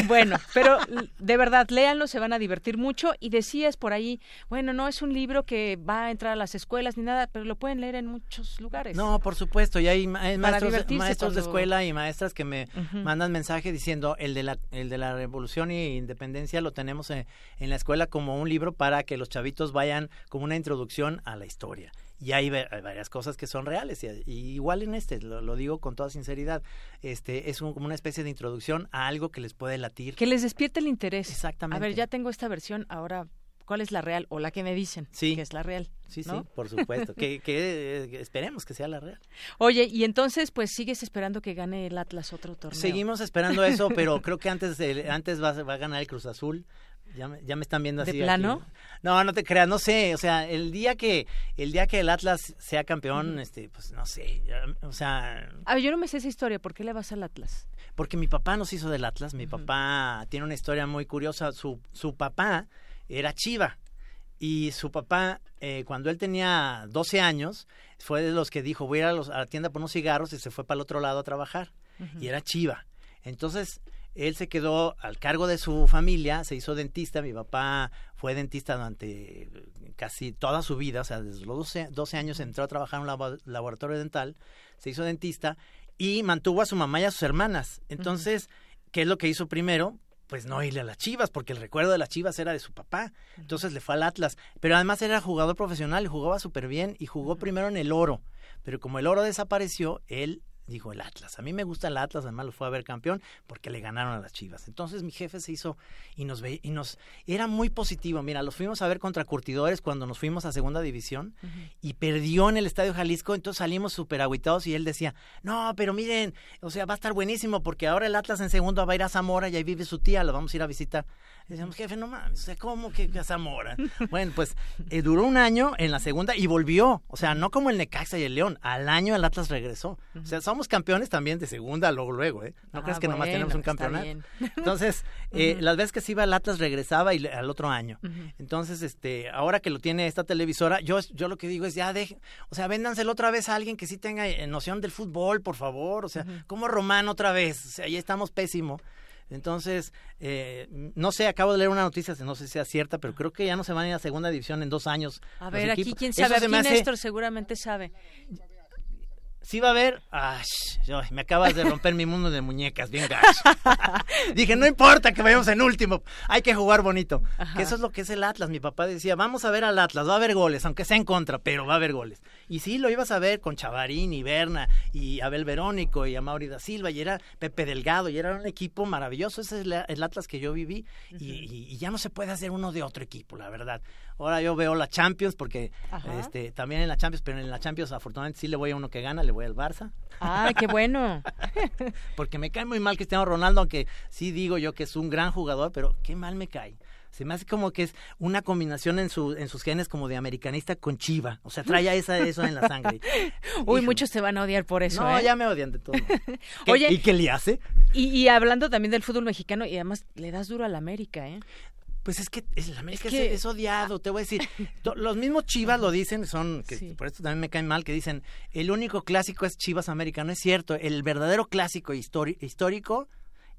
Bueno, pero de verdad, léanlo, se van a divertir mucho y decías por ahí, bueno, no es un libro que va a entrar a las escuelas ni nada, pero lo pueden leer en muchos lugares. No, por supuesto, y hay, maestros, maestros de escuela y maestras que me mandan mensaje diciendo el de la el de la revolución e independencia lo tenemos en, la escuela como un libro para que los chavitos vayan como una introducción a la historia y hay, varias cosas que son reales y, igual en este lo, digo con toda sinceridad este es como una especie de introducción a algo que les puede latir que les despierte el interés exactamente a ver ya tengo esta versión ahora cuál es la real o la que me dicen sí. que es la real. Sí, sí, por supuesto. que, que, esperemos que sea la real. Oye, y entonces, pues sigues esperando que gane el Atlas otro torneo. Seguimos esperando eso, pero creo que antes, antes va, va, a ganar el Cruz Azul. Ya me, ya me están viendo así. ¿De plano? No, no te creas, no sé. O sea, el día que el día que el Atlas sea campeón, este, pues no sé. O sea. A ver, yo no me sé esa historia. ¿Por qué le vas al Atlas? Porque mi papá nos hizo del Atlas. Mi papá tiene una historia muy curiosa. Su, su papá era Chiva. Y su papá, eh, cuando él tenía 12 años, fue de los que dijo, voy a ir a, la tienda por unos cigarros y se fue para el otro lado a trabajar. Y era Chiva. Entonces, él se quedó al cargo de su familia, se hizo dentista. Mi papá fue dentista durante casi toda su vida, o sea, desde los 12, años entró a trabajar en un laboratorio dental, se hizo dentista y mantuvo a su mamá y a sus hermanas. Entonces, ¿qué es lo que hizo primero? pues no irle a las Chivas, porque el recuerdo de las Chivas era de su papá. Entonces le fue al Atlas. Pero además era jugador profesional y jugaba súper bien y jugó primero en el oro. Pero como el oro desapareció, él dijo el Atlas. A mí me gusta el Atlas, además lo fue a ver campeón porque le ganaron a las Chivas. Entonces mi jefe se hizo y nos ve y nos era muy positivo. Mira, los fuimos a ver contra Curtidores cuando nos fuimos a Segunda División y perdió en el Estadio Jalisco, entonces salimos súper aguitados y él decía, "No, pero miren, o sea, va a estar buenísimo porque ahora el Atlas en segundo va a ir a Zamora y ahí vive su tía, lo vamos a ir a visitar." Decíamos, jefe, no mames, o sea, ¿cómo que, Zamora? bueno, pues eh, duró un año en la segunda y volvió. O sea, no como el Necaxa y el León. Al año el Atlas regresó. O sea, somos campeones también de segunda, luego, luego, ¿eh? No crees que nomás tenemos un campeonato. Entonces, eh, las veces que se iba el Atlas regresaba y al otro año. Entonces, este, ahora que lo tiene esta televisora, yo, yo lo que digo es ya deje, o sea, véndanselo otra vez a alguien que sí tenga eh, noción del fútbol, por favor. O sea, como Román otra vez. O sea, ahí estamos pésimo. Entonces, eh, no sé, acabo de leer una noticia, no sé si sea cierta, pero creo que ya no se van a ir a segunda división en dos años. A ver, aquí quién sabe, aquí Néstor seguramente sabe. Sí va a haber, ay, me acabas de romper mi mundo de muñecas, bien gacho. Dije, no importa que vayamos en último, hay que jugar bonito. Que eso es lo que es el Atlas. Mi papá decía, vamos a ver al Atlas, va a haber goles, aunque sea en contra, pero va a haber goles. Y sí, lo ibas a ver con Chavarín y Berna y Abel Verónico y Amaury da Silva y era Pepe Delgado y era un equipo maravilloso. Ese es el, Atlas que yo viví y, ya no se puede hacer uno de otro equipo, la verdad. Ahora yo veo la Champions porque este también en la Champions, pero en la Champions afortunadamente sí le voy a uno que gana, le voy al Barça. Ah, qué bueno. porque me cae muy mal Cristiano Ronaldo, aunque sí digo yo que es un gran jugador, pero qué mal me cae. Se me hace como que es una combinación en, su, en sus genes como de americanista con chiva. O sea, trae esa, eso en la sangre. Uy, muchos te van a odiar por eso. No, ¿eh? ya me odian de todo. Oye, ¿Y qué le hace? Y, y, hablando también del fútbol mexicano, y además le das duro a la América, ¿eh? Pues es que el América es, que... es, odiado, te voy a decir. Los mismos Chivas lo dicen, son, que por esto también me caen mal, que dicen, el único clásico es Chivas América. No es cierto, el verdadero clásico histórico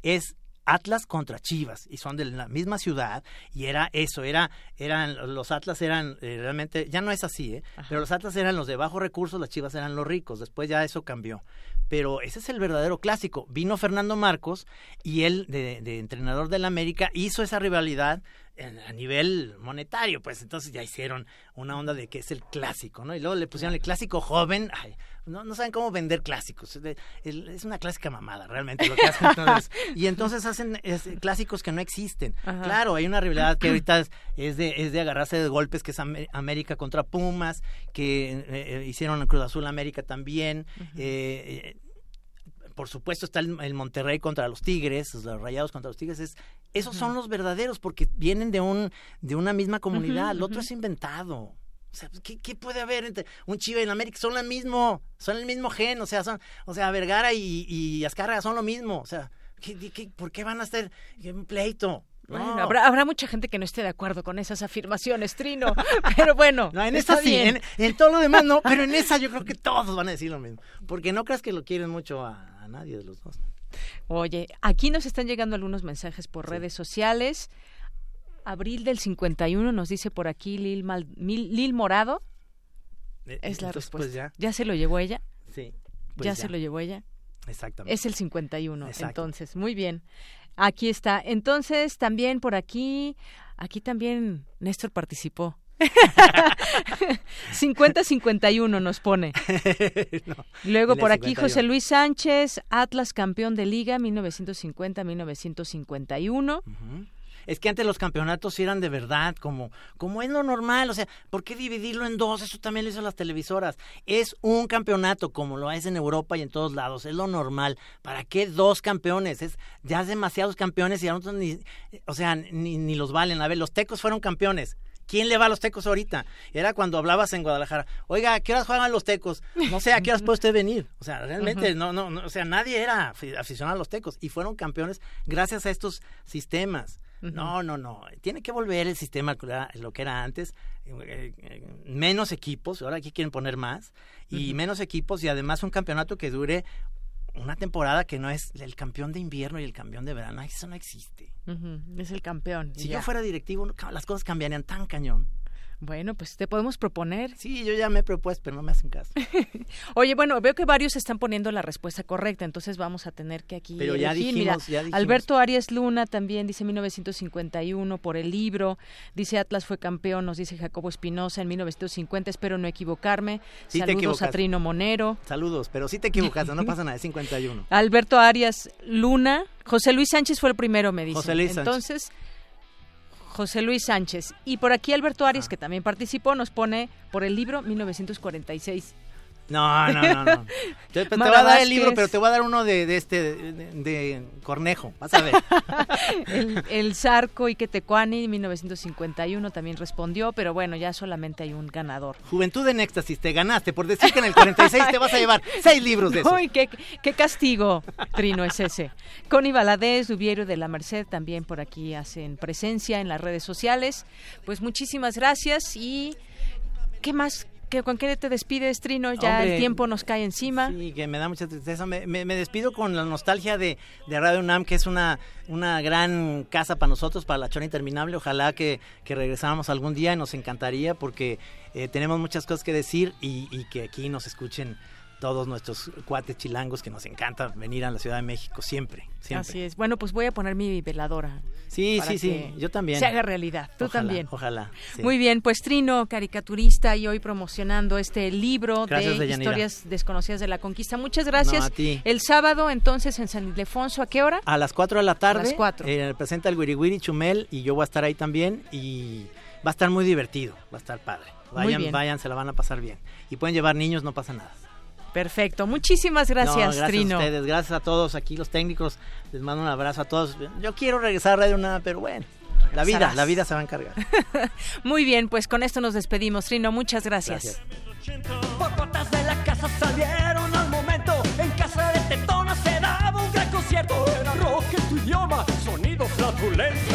es Atlas contra Chivas y son de la misma ciudad y era eso, era eran los Atlas eran eh, realmente ya no es así, ¿eh? pero los Atlas eran los de bajos recursos, las Chivas eran los ricos, después ya eso cambió. Pero ese es el verdadero clásico. Vino Fernando Marcos y él de, de entrenador del América hizo esa rivalidad a nivel monetario, pues entonces ya hicieron una onda de que es el clásico, ¿no? Y luego le pusieron el clásico joven, ay, no, no saben cómo vender clásicos, es una clásica mamada realmente lo que hacen. y entonces hacen clásicos que no existen. Claro, hay una rivalidad que ahorita es, de, es de agarrarse de golpes, que es América contra Pumas, que eh, eh, hicieron Cruz Azul América también. eh, por supuesto está el, Monterrey contra los Tigres, los Rayados contra los Tigres, es, esos son los verdaderos porque vienen de un de una misma comunidad, el otro es inventado. O sea, ¿qué, ¿qué, puede haber entre un Chiva y el América? Son lo mismo, son el mismo gen, o sea, son, o sea, Vergara y, y Azcárraga son lo mismo, o sea, ¿qué, por qué van a hacer un pleito? Bueno, habrá, habrá mucha gente que no esté de acuerdo con esas afirmaciones, Trino. Pero bueno. No, en esa sí, en, todo lo demás no, pero en esa yo creo que todos van a decir lo mismo. Porque no creas que lo quieren mucho a, nadie de los dos. Oye, aquí nos están llegando algunos mensajes por redes sociales. Abril del 51 nos dice por aquí Lil, Lil Morado. Eh, es la pues, respuesta. ya. se lo llevó ella? Sí. Pues ya, se lo llevó ella. Exactamente. Es el 51, entonces, muy bien. Aquí está. Entonces, también por aquí, aquí también Néstor participó. 50-51 nos pone. Luego por aquí José Luis Sánchez, Atlas campeón de liga 1950-1951 es que antes los campeonatos eran de verdad, como, como es lo normal, o sea, ¿por qué dividirlo en dos? Eso también lo hizo las televisoras. Es un campeonato, como lo es en Europa y en todos lados, es lo normal. ¿Para qué dos campeones? Es ya demasiados campeones y a nosotros ni, o sea, ni, ni los valen. A ver, los tecos fueron campeones. ¿Quién le va a los tecos ahorita? Era cuando hablabas en Guadalajara. Oiga, ¿a qué horas juegan los tecos? No sé, ¿a qué horas puede usted venir? O sea, realmente, no, no, no, o sea, nadie era aficionado a los tecos y fueron campeones gracias a estos sistemas. No, no, no. Tiene que volver el sistema lo que era antes. Eh, eh, menos equipos, ahora aquí quieren poner más. Y menos equipos y además un campeonato que dure una temporada que no es el campeón de invierno y el campeón de verano. Eso no existe. Es el campeón. Si yo fuera directivo, las cosas cambiarían tan cañón. Bueno, pues te podemos proponer. Sí, yo ya me he propuesto, pero no me hacen caso. Oye, bueno, veo que varios están poniendo la respuesta correcta, entonces vamos a tener que aquí. Pero ya dijimos, ya dijimos. Alberto Arias Luna también dice 1951 por el libro. Dice Atlas fue campeón, nos dice Jacobo Espinosa en 1950, espero no equivocarme. Saludos a Trino Monero. Saludos, pero sí te equivocas, no pasa nada, es 51. Alberto Arias Luna. José Luis Sánchez fue el primero, me dice. José Luis Sánchez. Entonces, José Luis Sánchez. Y por aquí Alberto Arias, que también participó, nos pone por el libro 1946. No, no, no, no. Te, voy a dar el libro, pero te voy a dar uno de, este, de, Cornejo, vas a ver. el, el Zarco Iquetecuani, 1951, también respondió, pero bueno, ya solamente hay un ganador. Juventud en éxtasis, te ganaste, por decir que en el 46 te vas a llevar seis libros de eso. Uy, qué, qué castigo, Trino, es ese. Connie Valadez, Dubiero de la Merced, también por aquí hacen presencia en las redes sociales. Pues muchísimas gracias y... ¿Qué más ¿Con qué te despides, Trino? Ya el tiempo nos cae encima. Sí, que me da mucha tristeza. Me, despido con la nostalgia de, Radio UNAM, que es una, una gran casa para nosotros, para la Chora Interminable. Ojalá que, que regresáramos algún día y nos encantaría porque eh, tenemos muchas cosas que decir y, y que aquí nos escuchen todos nuestros cuates chilangos que nos encanta venir a la Ciudad de México siempre, siempre. Así es. Bueno, pues voy a poner mi veladora. Sí, sí, sí, yo también. Se haga realidad, tú también. Ojalá. Muy bien, pues Trino, caricaturista y hoy promocionando este libro de historias desconocidas de la conquista. Muchas gracias. El sábado entonces en San Ildefonso, ¿a qué hora? A las 4 de la tarde. A las 4. Eh, presenta el Wiri Chumel y yo voy a estar ahí también y va a estar muy divertido, va a estar padre. Vayan, vayan, se la van a pasar bien. Y pueden llevar niños, no pasa nada. Perfecto, muchísimas gracias, gracias Trino. A ustedes, gracias a todos aquí los técnicos, les mando un abrazo a todos. Yo quiero regresar a Radio Nada, pero bueno, La vida, la vida se va a encargar. Muy bien, pues con esto nos despedimos. Trino, muchas gracias. gracias. de la casa salieron al momento. En casa de Tetona se daba un gran concierto. Era rock en tu idioma, sonido flatulento.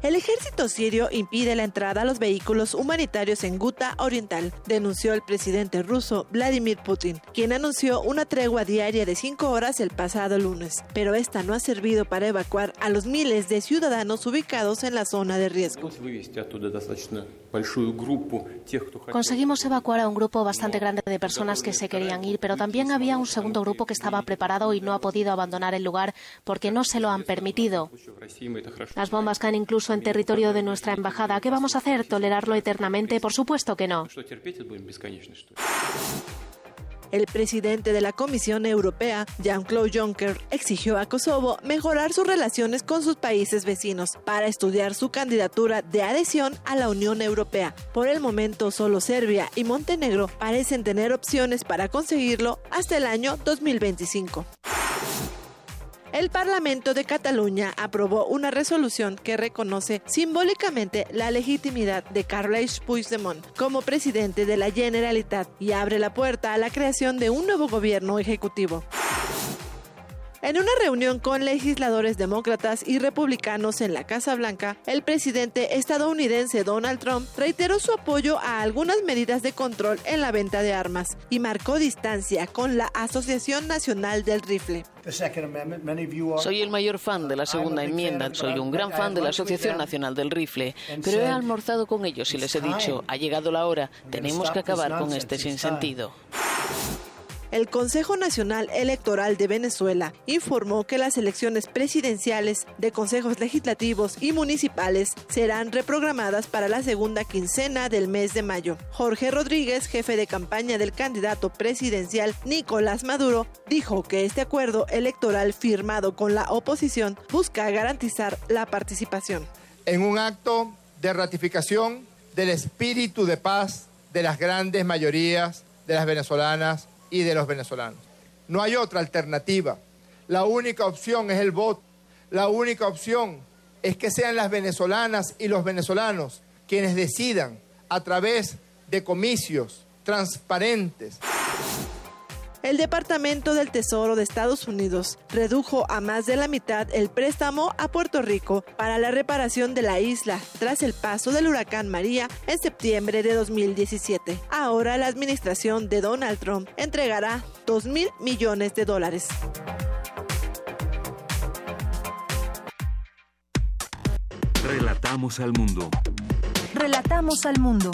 El ejército sirio impide la entrada a los vehículos humanitarios en Guta Oriental, denunció el presidente ruso Vladimir Putin, quien anunció una tregua diaria de cinco horas el pasado lunes, pero esta no ha servido para evacuar a los miles de ciudadanos ubicados en la zona de riesgo. Conseguimos evacuar a un grupo bastante grande de personas que se querían ir, pero también había un segundo grupo que estaba preparado y no ha podido abandonar el lugar porque no se lo han permitido. Las bombas caen incluso en territorio de nuestra embajada. ¿Qué vamos a hacer? ¿Tolerarlo eternamente? Por supuesto que no. El presidente de la Comisión Europea, Jean-Claude Juncker, exigió a Kosovo mejorar sus relaciones con sus países vecinos para estudiar su candidatura de adhesión a la Unión Europea. Por el momento, solo Serbia y Montenegro parecen tener opciones para conseguirlo hasta el año 2025. El Parlamento de Cataluña aprobó una resolución que reconoce simbólicamente la legitimidad de Carles Puigdemont como presidente de la Generalitat y abre la puerta a la creación de un nuevo gobierno ejecutivo. En una reunión con legisladores demócratas y republicanos en la Casa Blanca, el presidente estadounidense Donald Trump reiteró su apoyo a algunas medidas de control en la venta de armas y marcó distancia con la Asociación Nacional del Rifle. Soy el mayor fan de la segunda enmienda, soy un gran fan de la Asociación Nacional del Rifle, pero he almorzado con ellos y les he dicho, ha llegado la hora, tenemos que acabar con este sinsentido. El Consejo Nacional Electoral de Venezuela informó que las elecciones presidenciales de consejos legislativos y municipales serán reprogramadas para la segunda quincena del mes de mayo. Jorge Rodríguez, jefe de campaña del candidato presidencial Nicolás Maduro, dijo que este acuerdo electoral firmado con la oposición busca garantizar la participación. En un acto de ratificación del espíritu de paz de las grandes mayorías de las venezolanas y de los venezolanos. No hay otra alternativa. La única opción es el voto. La única opción es que sean las venezolanas y los venezolanos quienes decidan a través de comicios transparentes el Departamento del Tesoro de Estados Unidos redujo a más de la mitad el préstamo a Puerto Rico para la reparación de la isla tras el paso del huracán María en septiembre de 2017. Ahora la administración de Donald Trump entregará 2 mil millones de dólares. Relatamos al mundo. Relatamos al mundo.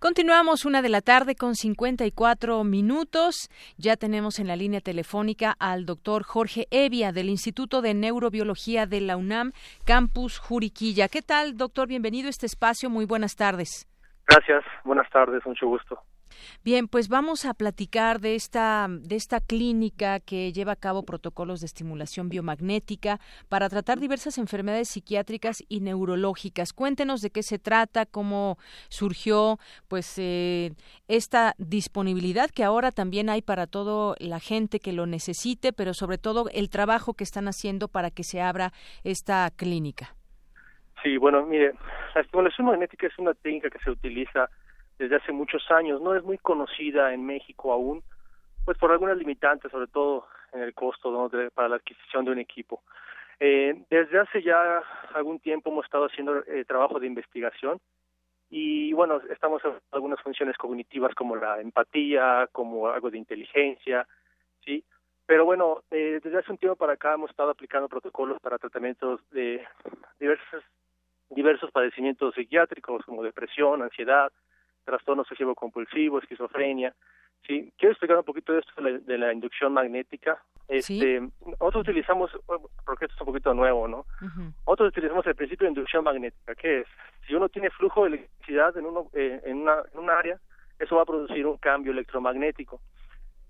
Continuamos una de la tarde con 54 minutos. Ya tenemos en la línea telefónica al doctor Jorge Evia del Instituto de Neurobiología de la UNAM, Campus Juriquilla. ¿Qué tal, doctor? Bienvenido a este espacio. Muy buenas tardes. Gracias. Buenas tardes. Mucho gusto. Bien, pues vamos a platicar de esta, de esta clínica que lleva a cabo protocolos de estimulación biomagnética para tratar diversas enfermedades psiquiátricas y neurológicas. Cuéntenos de qué se trata, cómo surgió pues eh, esta disponibilidad que ahora también hay para toda la gente que lo necesite, pero sobre todo el trabajo que están haciendo para que se abra esta clínica. Sí, bueno, mire, la estimulación magnética es una técnica que se utiliza desde hace muchos años. No es muy conocida en México aún, pues por algunas limitantes, sobre todo en el costo para la adquisición de un equipo. Eh, desde hace ya algún tiempo hemos estado haciendo eh, trabajo de investigación y bueno, estamos en algunas funciones cognitivas como la empatía, como algo de inteligencia, ¿sí? Pero bueno, eh, desde hace un tiempo para acá hemos estado aplicando protocolos para tratamientos de diversos, diversos padecimientos psiquiátricos como depresión, ansiedad, trastorno obsesivo compulsivo, esquizofrenia, Sí, quiero explicar un poquito de esto de la, inducción magnética. Este, Nosotros utilizamos, porque esto es un poquito nuevo, ¿no? Nosotros utilizamos el principio de inducción magnética, que es, si uno tiene flujo de electricidad en, uno, eh, en, una, en un área, eso va a producir un cambio electromagnético.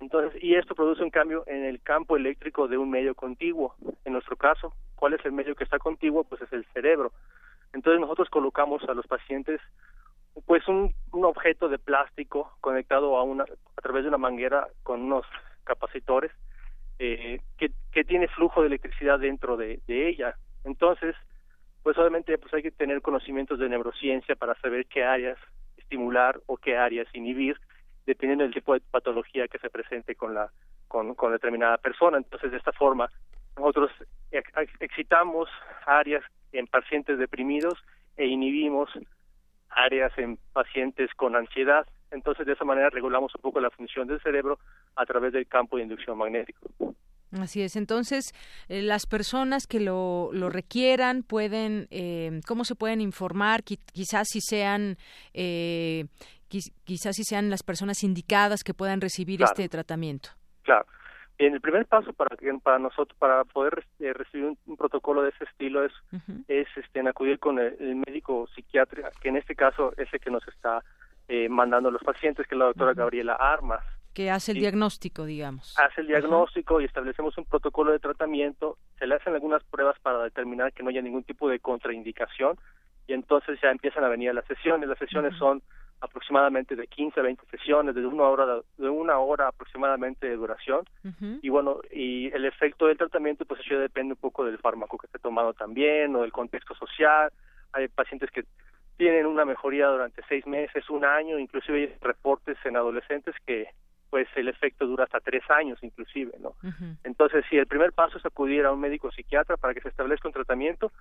Entonces, y esto produce un cambio en el campo eléctrico de un medio contiguo. En nuestro caso, ¿cuál es el medio que está contiguo? Pues es el cerebro. Entonces nosotros colocamos a los pacientes pues un, un objeto de plástico conectado a una a través de una manguera con unos capacitores eh, que, que tiene flujo de electricidad dentro de, de ella. Entonces pues obviamente pues hay que tener conocimientos de neurociencia para saber qué áreas estimular o qué áreas inhibir dependiendo del tipo de patología que se presente con la con, con determinada persona. Entonces de esta forma nosotros excitamos áreas en pacientes deprimidos e inhibimos áreas en pacientes con ansiedad. Entonces, de esa manera regulamos un poco la función del cerebro a través del campo de inducción magnético. Así es. Entonces, eh, las personas que lo, lo requieran pueden, eh, ¿cómo se pueden informar? quizás si sean, eh, quizás si sean las personas indicadas que puedan recibir este tratamiento. Claro. En el primer paso para para nosotros para poder eh, recibir un, protocolo de ese estilo es es este en acudir con el, médico psiquiatra que en este caso es el que nos está eh, mandando los pacientes que es la doctora Gabriela Armas. Que hace el diagnóstico digamos. hace el diagnóstico y establecemos un protocolo de tratamiento se le hacen algunas pruebas para determinar que no haya ningún tipo de contraindicación y entonces ya empiezan a venir las sesiones. Las sesiones son aproximadamente de 15 a 20 sesiones, de una hora, de una hora aproximadamente de duración. Y bueno, y el efecto del tratamiento, pues eso depende un poco del fármaco que esté tomando también, o del contexto social. Hay pacientes que tienen una mejoría durante seis meses, un año, inclusive hay reportes en adolescentes que pues el efecto dura hasta tres años inclusive, ¿no? Entonces, sí, el primer paso es acudir a un médico psiquiatra para que se establezca un tratamiento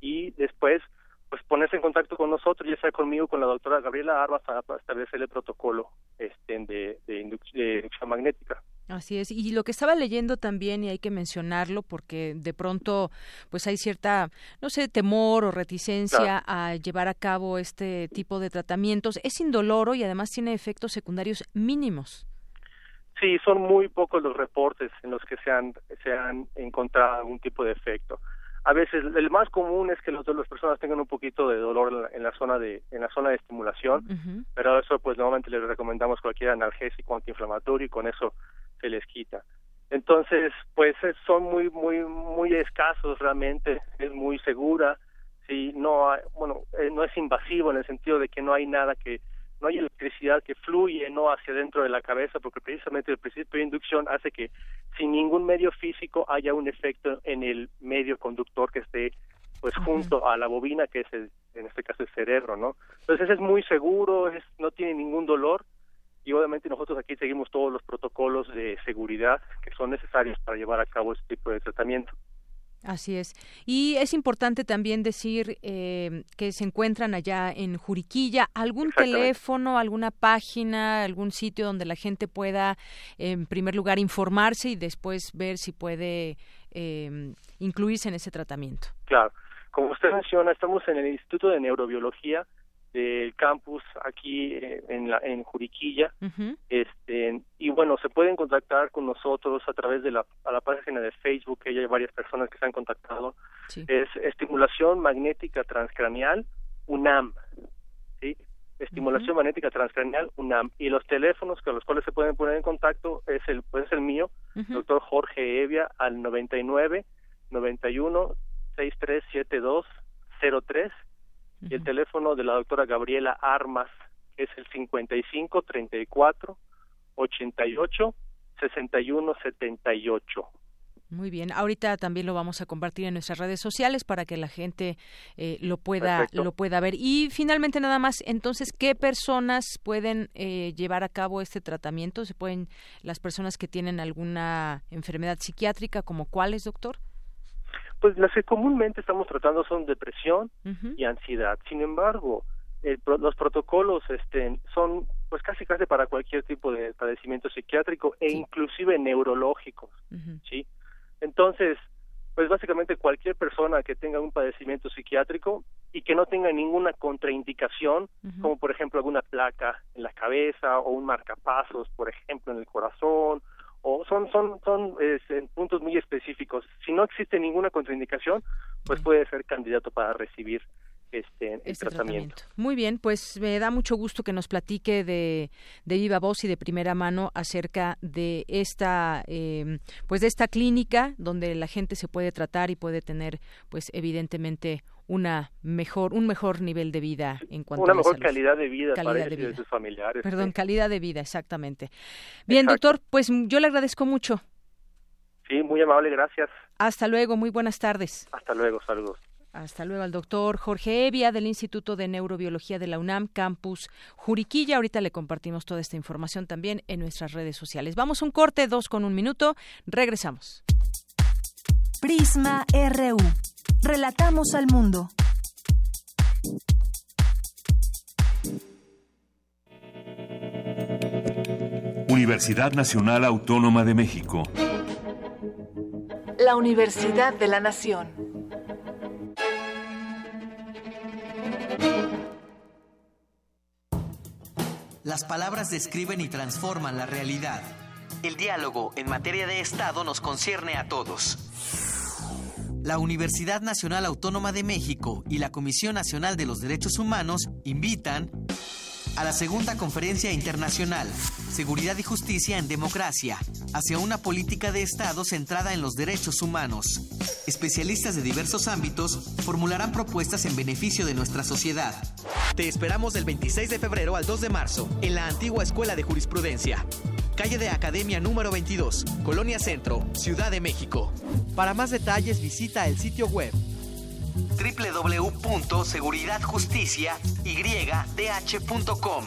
y después pues ponerse en contacto con nosotros, ya sea conmigo con la doctora Gabriela Arbas para, establecer el protocolo este, de, de, inducción magnética. Así es. Y lo que estaba leyendo también, y hay que mencionarlo, porque de pronto pues hay cierta, no sé, temor o reticencia a llevar a cabo este tipo de tratamientos, es indoloro y además tiene efectos secundarios mínimos. Sí, son muy pocos los reportes en los que se han, se han encontrado algún tipo de efecto a veces el más común es que los, las personas tengan un poquito de dolor en la, zona de en la zona de estimulación pero eso pues normalmente les recomendamos cualquier analgésico antiinflamatorio y con eso se les quita. Entonces pues son muy muy muy escasos realmente es muy segura sí no hay, bueno eh, no es invasivo en el sentido de que no hay nada que no hay electricidad que fluye no hacia dentro de la cabeza porque precisamente el principio de inducción hace que sin ningún medio físico haya un efecto en el medio conductor que esté pues junto a la bobina que es el, en este caso el cerebro no entonces es muy seguro es no tiene ningún dolor y obviamente nosotros aquí seguimos todos los protocolos de seguridad que son necesarios para llevar a cabo este tipo de tratamiento Así es. Y es importante también decir eh, que se encuentran allá en Juriquilla. ¿Algún teléfono, alguna página, algún sitio donde la gente pueda, en primer lugar, informarse y después ver si puede eh, incluirse en ese tratamiento? Claro. Como usted menciona, estamos en el Instituto de Neurobiología del campus aquí eh, en la en Juriquilla. Este y bueno se pueden contactar con nosotros a través de la a la página de Facebook que hay varias personas que se han contactado. Es estimulación magnética transcranial UNAM sí estimulación magnética transcranial UNAM. Y los teléfonos con los cuales se pueden poner en contacto es el pues el mío doctor Jorge Evia al 99 91 6372 03 y el teléfono de la doctora Gabriela Armas es el 55 34 88 61 78. Muy bien, ahorita también lo vamos a compartir en nuestras redes sociales para que la gente eh, lo pueda lo pueda ver. Y finalmente nada más, entonces, ¿qué personas pueden eh, llevar a cabo este tratamiento? ¿Se pueden las personas que tienen alguna enfermedad psiquiátrica, como cuáles, doctor? Pues las que comúnmente estamos tratando son depresión y ansiedad. Sin embargo, los protocolos este, son pues casi casi para cualquier tipo de padecimiento psiquiátrico e inclusive neurológicos, ¿sí? Entonces, pues básicamente cualquier persona que tenga un padecimiento psiquiátrico y que no tenga ninguna contraindicación, como por ejemplo alguna placa en la cabeza o un marcapasos, por ejemplo, en el corazón, o son son son en puntos muy específicos. Si no existe ninguna contraindicación, pues puede ser candidato para recibir este, el este tratamiento. Muy bien, pues me da mucho gusto que nos platique de, de viva voz y de primera mano acerca de esta, em, pues de esta clínica donde la gente se puede tratar y puede tener, pues evidentemente una mejor un mejor nivel de vida en cuanto una a mejor calidad de vida para de sus familiares perdón calidad de vida exactamente bien doctor pues yo le agradezco mucho sí muy amable gracias hasta luego muy buenas tardes hasta luego saludos hasta luego al doctor Jorge Evia del Instituto de Neurobiología de la UNAM, Campus Juriquilla. Ahorita le compartimos toda esta información también en nuestras redes sociales. Vamos un corte, dos con un minuto. Regresamos. Prisma RU. Relatamos al mundo. Universidad Nacional Autónoma de México. La Universidad de la Nación. Las palabras describen y transforman la realidad. El diálogo en materia de Estado nos concierne a todos. La Universidad Nacional Autónoma de México y la Comisión Nacional de los Derechos Humanos invitan a la segunda conferencia internacional, Seguridad y Justicia en Democracia, hacia una política de Estado centrada en los derechos humanos. Especialistas de diversos ámbitos formularán propuestas en beneficio de nuestra sociedad. Te esperamos del 26 de febrero al 2 de marzo en la antigua Escuela de Jurisprudencia. Calle de Academia número 22, Colonia Centro, Ciudad de México. Para más detalles visita el sitio web www.seguridadjusticiaydh.com.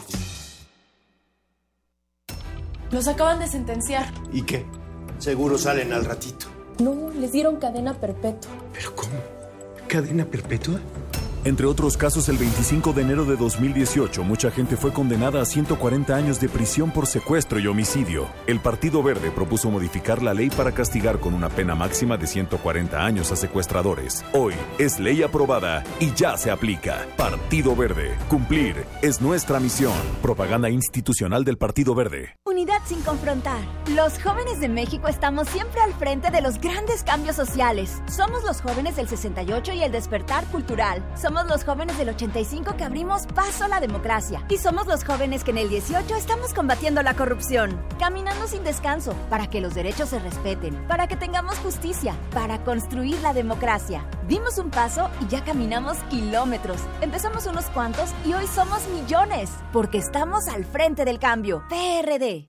Los acaban de sentenciar. ¿Y qué? Seguro salen al ratito. No, les dieron cadena perpetua. ¿Pero cómo? ¿Cadena perpetua? Entre otros casos, el 25 de enero de 2018, mucha gente fue condenada a 140 años de prisión por secuestro y homicidio. El Partido Verde propuso modificar la ley para castigar con una pena máxima de 140 años a secuestradores. Hoy es ley aprobada y ya se aplica. Partido Verde. Cumplir es nuestra misión. Propaganda institucional del Partido Verde. Unidad sin confrontar. Los jóvenes de México estamos siempre al frente de los grandes cambios sociales. Somos los jóvenes del 68 y el despertar cultural. Somos los jóvenes del 85 que abrimos paso a la democracia. Y somos los jóvenes que en el 18 estamos combatiendo la corrupción. Caminando sin descanso para que los derechos se respeten, para que tengamos justicia, para construir la democracia. Dimos un paso y ya caminamos kilómetros. Empezamos unos cuantos y hoy somos millones. Porque estamos al frente del cambio. PRD.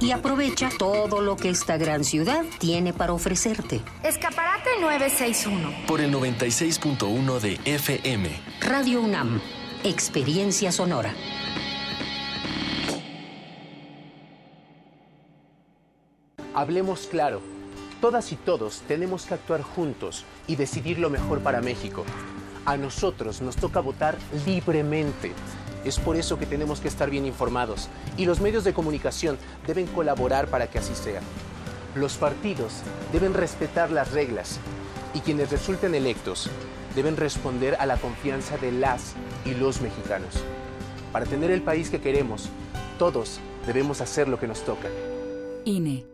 y aprovecha todo lo que esta gran ciudad tiene para ofrecerte. Escaparate 961. Por el 96.1 de FM. Radio UNAM. Experiencia sonora. Hablemos claro. Todas y todos tenemos que actuar juntos y decidir lo mejor para México. A nosotros nos toca votar libremente es por eso que tenemos que estar bien informados y los medios de comunicación deben colaborar para que así sea. Los partidos deben respetar las reglas y quienes resulten electos deben responder a la confianza de las y los mexicanos. Para tener el país que queremos, todos debemos hacer lo que nos toca. INE.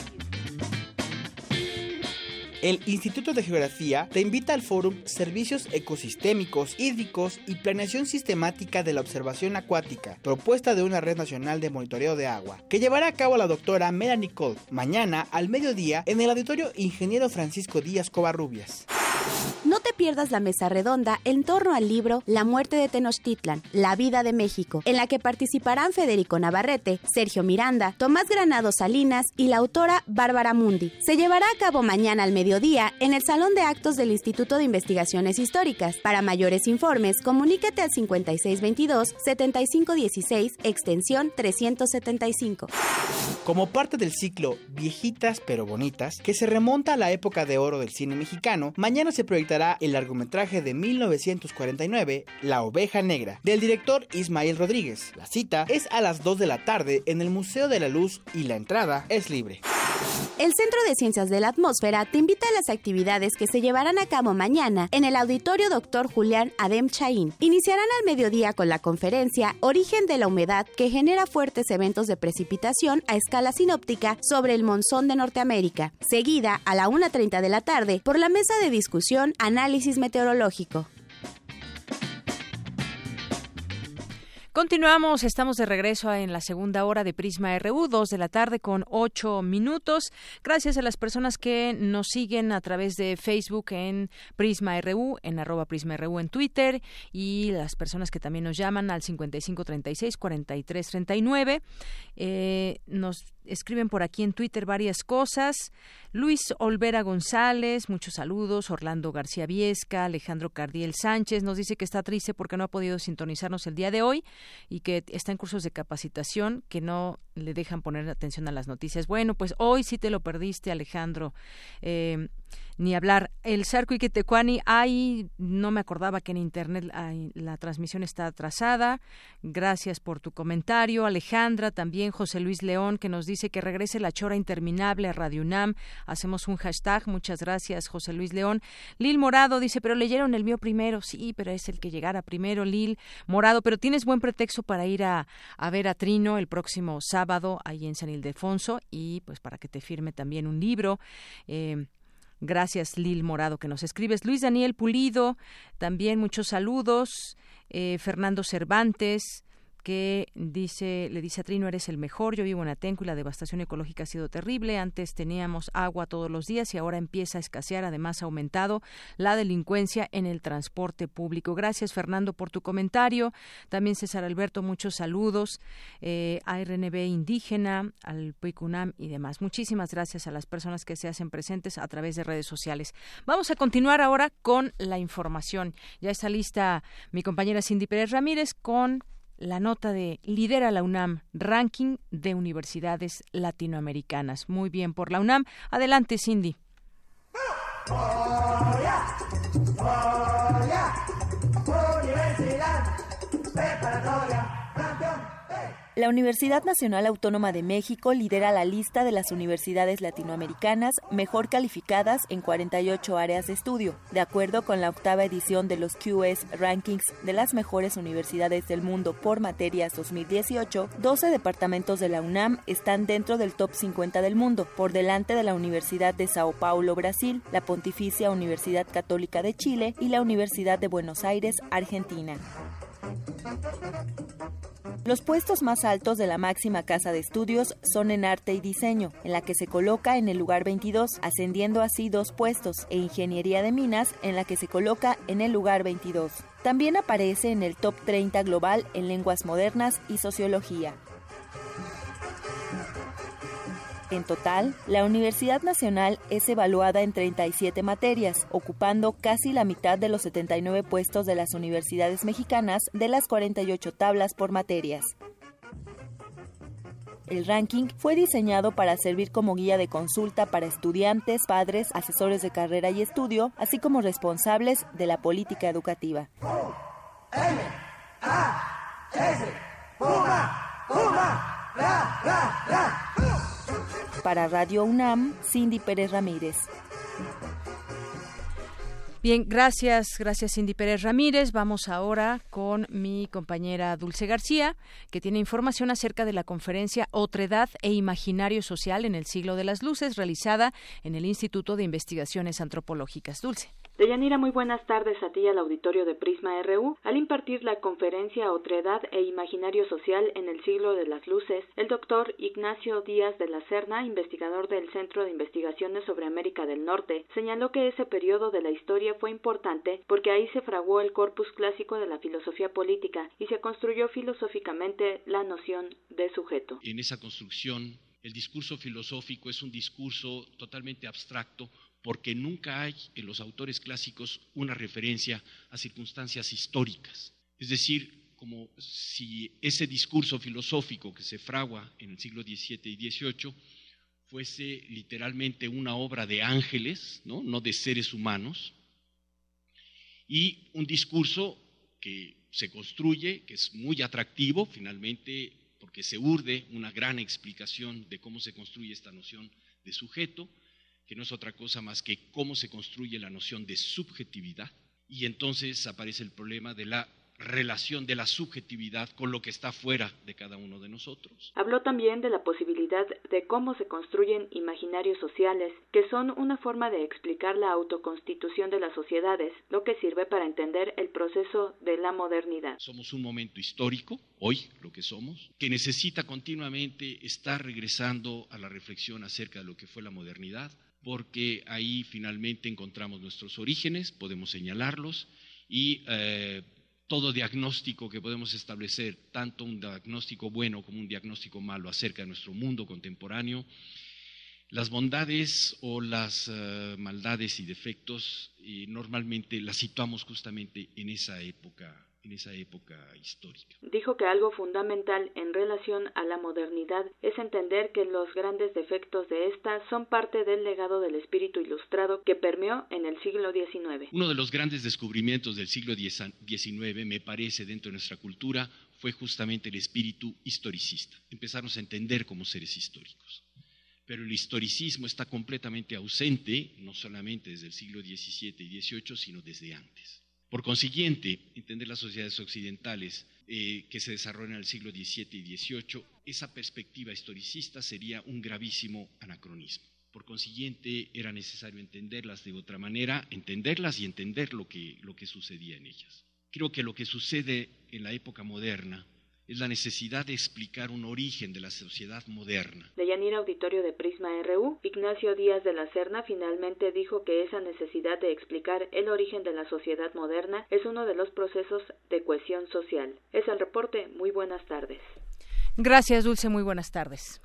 El Instituto de Geografía te invita al foro Servicios Ecosistémicos, Hídricos y Planeación Sistemática de la Observación Acuática, propuesta de una red nacional de monitoreo de agua, que llevará a cabo la doctora Melanie Cole mañana al mediodía en el auditorio Ingeniero Francisco Díaz Covarrubias. No te pierdas la mesa redonda en torno al libro La muerte de Tenochtitlan, La vida de México, en la que participarán Federico Navarrete, Sergio Miranda, Tomás Granado Salinas y la autora Bárbara Mundi. Se llevará a cabo mañana al mediodía en el Salón de Actos del Instituto de Investigaciones Históricas. Para mayores informes, comunícate al 5622-7516, extensión 375. Como parte del ciclo Viejitas pero Bonitas, que se remonta a la época de oro del cine mexicano, mañana se proyectará el largometraje de 1949, La Oveja Negra, del director Ismael Rodríguez. La cita es a las 2 de la tarde en el Museo de la Luz y la entrada es libre. El Centro de Ciencias de la Atmósfera te invita las actividades que se llevarán a cabo mañana en el Auditorio Dr. Julián Adem Chaín. Iniciarán al mediodía con la conferencia Origen de la humedad que genera fuertes eventos de precipitación a escala sinóptica sobre el monzón de Norteamérica, seguida a la 1.30 de la tarde por la mesa de discusión Análisis Meteorológico. Continuamos, estamos de regreso en la segunda hora de Prisma RU, dos de la tarde con ocho minutos. Gracias a las personas que nos siguen a través de Facebook en Prisma RU, en arroba Prisma RU en Twitter y las personas que también nos llaman al 5536-4339. Eh, nos escriben por aquí en Twitter varias cosas. Luis Olvera González, muchos saludos. Orlando García Viesca, Alejandro Cardiel Sánchez nos dice que está triste porque no ha podido sintonizarnos el día de hoy y que está en cursos de capacitación que no le dejan poner atención a las noticias. Bueno, pues hoy sí te lo perdiste, Alejandro. Eh, ni hablar. El Sarco Iquetecuani, ahí no me acordaba que en internet la transmisión está atrasada. Gracias por tu comentario. Alejandra, también José Luis León, que nos dice que regrese la chora interminable a Radio UNAM. Hacemos un hashtag. Muchas gracias, José Luis León. Lil Morado dice, pero leyeron el mío primero. Sí, pero es el que llegara primero, Lil Morado. Pero tienes buen pretexto para ir a, ver a Trino el próximo sábado ahí en San Ildefonso y pues para que te firme también un libro. Eh, Gracias, Lil Morado, que nos escribes. Luis Daniel Pulido, también muchos saludos. Eh, Fernando Cervantes, que dice, le dice a Trino, eres el mejor, yo vivo en Atenco y la devastación ecológica ha sido terrible, antes teníamos agua todos los días y ahora empieza a escasear, además ha aumentado la delincuencia en el transporte público. Gracias Fernando por tu comentario, también César Alberto, muchos saludos eh, a RNB Indígena, al PUICUNAM y demás. Muchísimas gracias a las personas que se hacen presentes a través de redes sociales. Vamos a continuar ahora con la información. Ya está lista mi compañera Cindy Pérez Ramírez con la nota de Lidera la UNAM, ranking de universidades latinoamericanas. Muy bien por la UNAM. Adelante, Cindy. La Universidad Nacional Autónoma de México lidera la lista de las universidades latinoamericanas mejor calificadas en 48 áreas de estudio. De acuerdo con la octava edición de los QS Rankings de las mejores universidades del mundo por materias 2018, 12 departamentos de la UNAM están dentro del top 50 del mundo, por delante de la Universidad de Sao Paulo, Brasil, la Pontificia Universidad Católica de Chile y la Universidad de Buenos Aires, Argentina. Los puestos más altos de la máxima casa de estudios son en arte y diseño, en la que se coloca en el lugar 22, ascendiendo así dos puestos, e ingeniería de minas, en la que se coloca en el lugar 22. También aparece en el top 30 global en lenguas modernas y sociología. En total, la Universidad Nacional es evaluada en 37 materias, ocupando casi la mitad de los 79 puestos de las universidades mexicanas de las 48 tablas por materias. El ranking fue diseñado para servir como guía de consulta para estudiantes, padres, asesores de carrera y estudio, así como responsables de la política educativa. Para Radio UNAM, Cindy Pérez Ramírez. Bien, gracias, gracias Cindy Pérez Ramírez. Vamos ahora con mi compañera Dulce García, que tiene información acerca de la conferencia Otredad e Imaginario Social en el siglo de las luces, realizada en el Instituto de Investigaciones Antropológicas. Dulce. Deyanira, muy buenas tardes a ti al auditorio de Prisma RU. Al impartir la conferencia Otredad e Imaginario Social en el siglo de las luces, el doctor Ignacio Díaz de la Serna, investigador del Centro de Investigaciones sobre América del Norte, señaló que ese periodo de la historia fue importante porque ahí se fraguó el corpus clásico de la filosofía política y se construyó filosóficamente la noción de sujeto. En esa construcción el discurso filosófico es un discurso totalmente abstracto porque nunca hay en los autores clásicos una referencia a circunstancias históricas. Es decir, como si ese discurso filosófico que se fragua en el siglo XVII y XVIII fuese literalmente una obra de ángeles, ¿no? no de seres humanos, y un discurso que se construye, que es muy atractivo finalmente, porque se urde una gran explicación de cómo se construye esta noción de sujeto, que no es otra cosa más que cómo se construye la noción de subjetividad. Y entonces aparece el problema de la relación de la subjetividad con lo que está fuera de cada uno de nosotros. Habló también de la posibilidad de cómo se construyen imaginarios sociales, que son una forma de explicar la autoconstitución de las sociedades, lo que sirve para entender el proceso de la modernidad. Somos un momento histórico, hoy lo que somos, que necesita continuamente estar regresando a la reflexión acerca de lo que fue la modernidad, porque ahí finalmente encontramos nuestros orígenes, podemos señalarlos y eh, todo diagnóstico que podemos establecer, tanto un diagnóstico bueno como un diagnóstico malo acerca de nuestro mundo contemporáneo, las bondades o las eh, maldades y defectos normalmente las situamos justamente en esa época en esa época histórica. Dijo que algo fundamental en relación a la modernidad es entender que los grandes defectos de esta son parte del legado del espíritu ilustrado que permeó en el siglo XIX. Uno de los grandes descubrimientos del siglo XIX, me parece, dentro de nuestra cultura, fue justamente el espíritu historicista. Empezamos a entender como seres históricos. Pero el historicismo está completamente ausente, no solamente desde el siglo XVII y XVIII, sino desde antes. Por consiguiente, entender las sociedades occidentales eh, que se desarrollan en el siglo XVII y XVIII, esa perspectiva historicista sería un gravísimo anacronismo. Por consiguiente, era necesario entenderlas de otra manera, entenderlas y entender lo que, lo que sucedía en ellas. Creo que lo que sucede en la época moderna es la necesidad de explicar un origen de la sociedad moderna. De Yanira Auditorio de Prisma RU, Ignacio Díaz de la Serna finalmente dijo que esa necesidad de explicar el origen de la sociedad moderna es uno de los procesos de cohesión social. Es el reporte. Muy buenas tardes. Gracias, Dulce. Muy buenas tardes.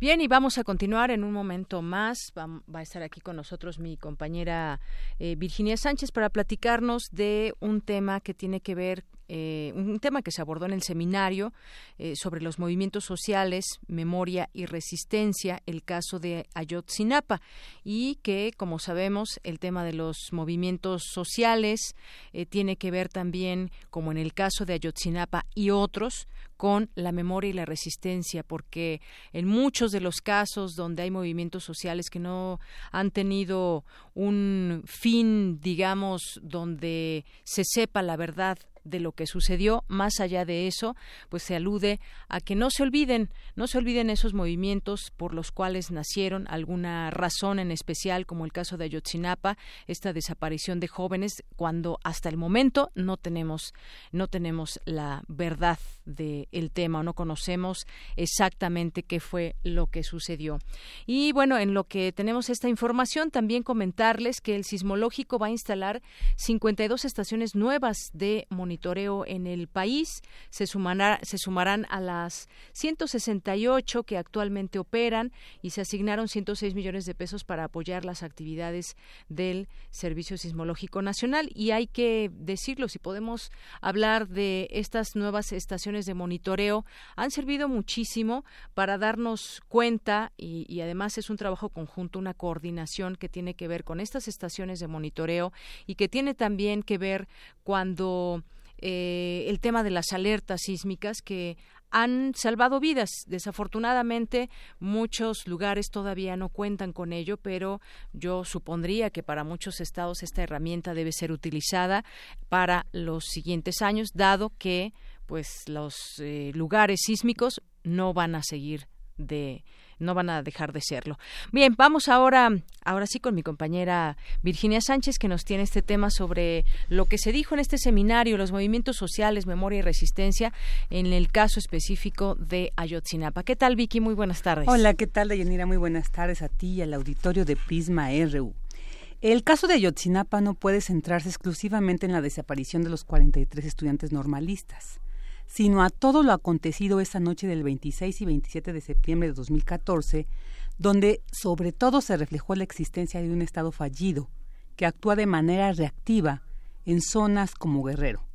Bien, y vamos a continuar en un momento más. Va, a estar aquí con nosotros mi compañera eh, Virginia Sánchez para platicarnos de un tema que tiene que ver eh, un tema que se abordó en el seminario eh, sobre los movimientos sociales, memoria y resistencia, el caso de Ayotzinapa, y que, como sabemos, el tema de los movimientos sociales eh, tiene que ver también, como en el caso de Ayotzinapa y otros, con la memoria y la resistencia, porque en muchos de los casos donde hay movimientos sociales que no han tenido un fin, digamos, donde se sepa la verdad de lo que sucedió. Más allá de eso, pues se alude a que no se olviden, no se olviden esos movimientos por los cuales nacieron, alguna razón en especial, como el caso de Ayotzinapa, esta desaparición de jóvenes, cuando hasta el momento no tenemos, no tenemos la verdad del el tema, no conocemos exactamente qué fue lo que sucedió. Y bueno, en lo que tenemos esta información, también comentarles que el sismológico va a instalar 52 estaciones nuevas de monitoreo monitoreo en el país. Se, se sumarán a las 168 que actualmente operan y se asignaron 106 millones de pesos para apoyar las actividades del Servicio Sismológico Nacional. Y hay que decirlo, si podemos hablar de estas nuevas estaciones de monitoreo, han servido muchísimo para darnos cuenta y, y además es un trabajo conjunto, una coordinación que tiene que ver con estas estaciones de monitoreo y que tiene también que ver cuando eh, el tema de las alertas sísmicas que han salvado vidas. Desafortunadamente, muchos lugares todavía no cuentan con ello, pero yo supondría que para muchos estados esta herramienta debe ser utilizada para los siguientes años, dado que pues los eh, lugares sísmicos no van a seguir de no van a dejar de serlo. Bien, vamos ahora, ahora sí con mi compañera Virginia Sánchez, que nos tiene este tema sobre lo que se dijo en este seminario, los movimientos sociales, memoria y resistencia, en el caso específico de Ayotzinapa. ¿Qué tal, Vicky? Muy buenas tardes. Hola, ¿qué tal, Deyanira? Muy buenas tardes a ti y al auditorio de Prisma RU. El caso de Ayotzinapa no puede centrarse exclusivamente en la desaparición de los 43 estudiantes normalistas sino a todo lo acontecido esa noche del 26 y 27 de septiembre de 2014, donde sobre todo se reflejó la existencia de un Estado fallido, que actúa de manera reactiva en zonas como Guerrero,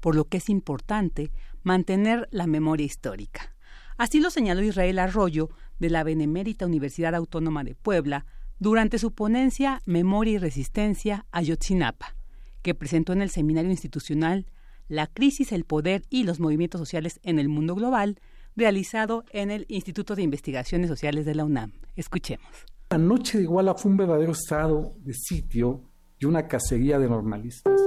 por lo que es importante mantener la memoria histórica. Así lo señaló Israel Arroyo de la Benemérita Universidad Autónoma de Puebla durante su ponencia Memoria y Resistencia Ayotzinapa, que presentó en el Seminario Institucional la crisis, el poder y los movimientos sociales en el mundo global, realizado en el Instituto de Investigaciones Sociales de la UNAM. Escuchemos. La noche de Iguala fue un verdadero estado de sitio y una cacería de normalistas.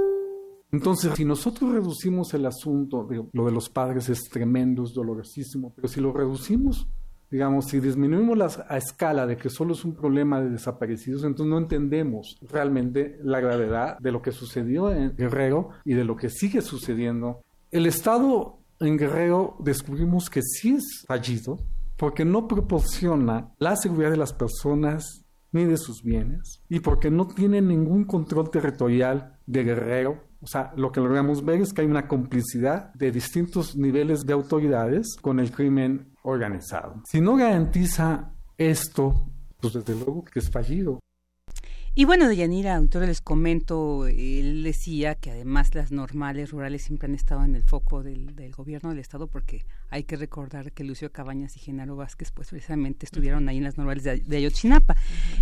Entonces, si nosotros reducimos el asunto, de, lo de los padres es tremendo, es dolorosísimo, pero si lo reducimos digamos, si disminuimos la a escala de que solo es un problema de desaparecidos, entonces no entendemos realmente la gravedad de lo que sucedió en Guerrero y de lo que sigue sucediendo. El Estado en Guerrero descubrimos que sí es fallido porque no proporciona la seguridad de las personas ni de sus bienes y porque no tiene ningún control territorial de Guerrero o sea, lo que logramos ver es que hay una complicidad de distintos niveles de autoridades con el crimen organizado. Si no garantiza esto, pues desde luego que es fallido. Y bueno, Deyanira, autor les comento, él decía que además las normales rurales siempre han estado en el foco del, gobierno del Estado porque hay que recordar que Lucio Cabañas y Genaro Vázquez pues precisamente estuvieron ahí en las normales de, de Ayotzinapa.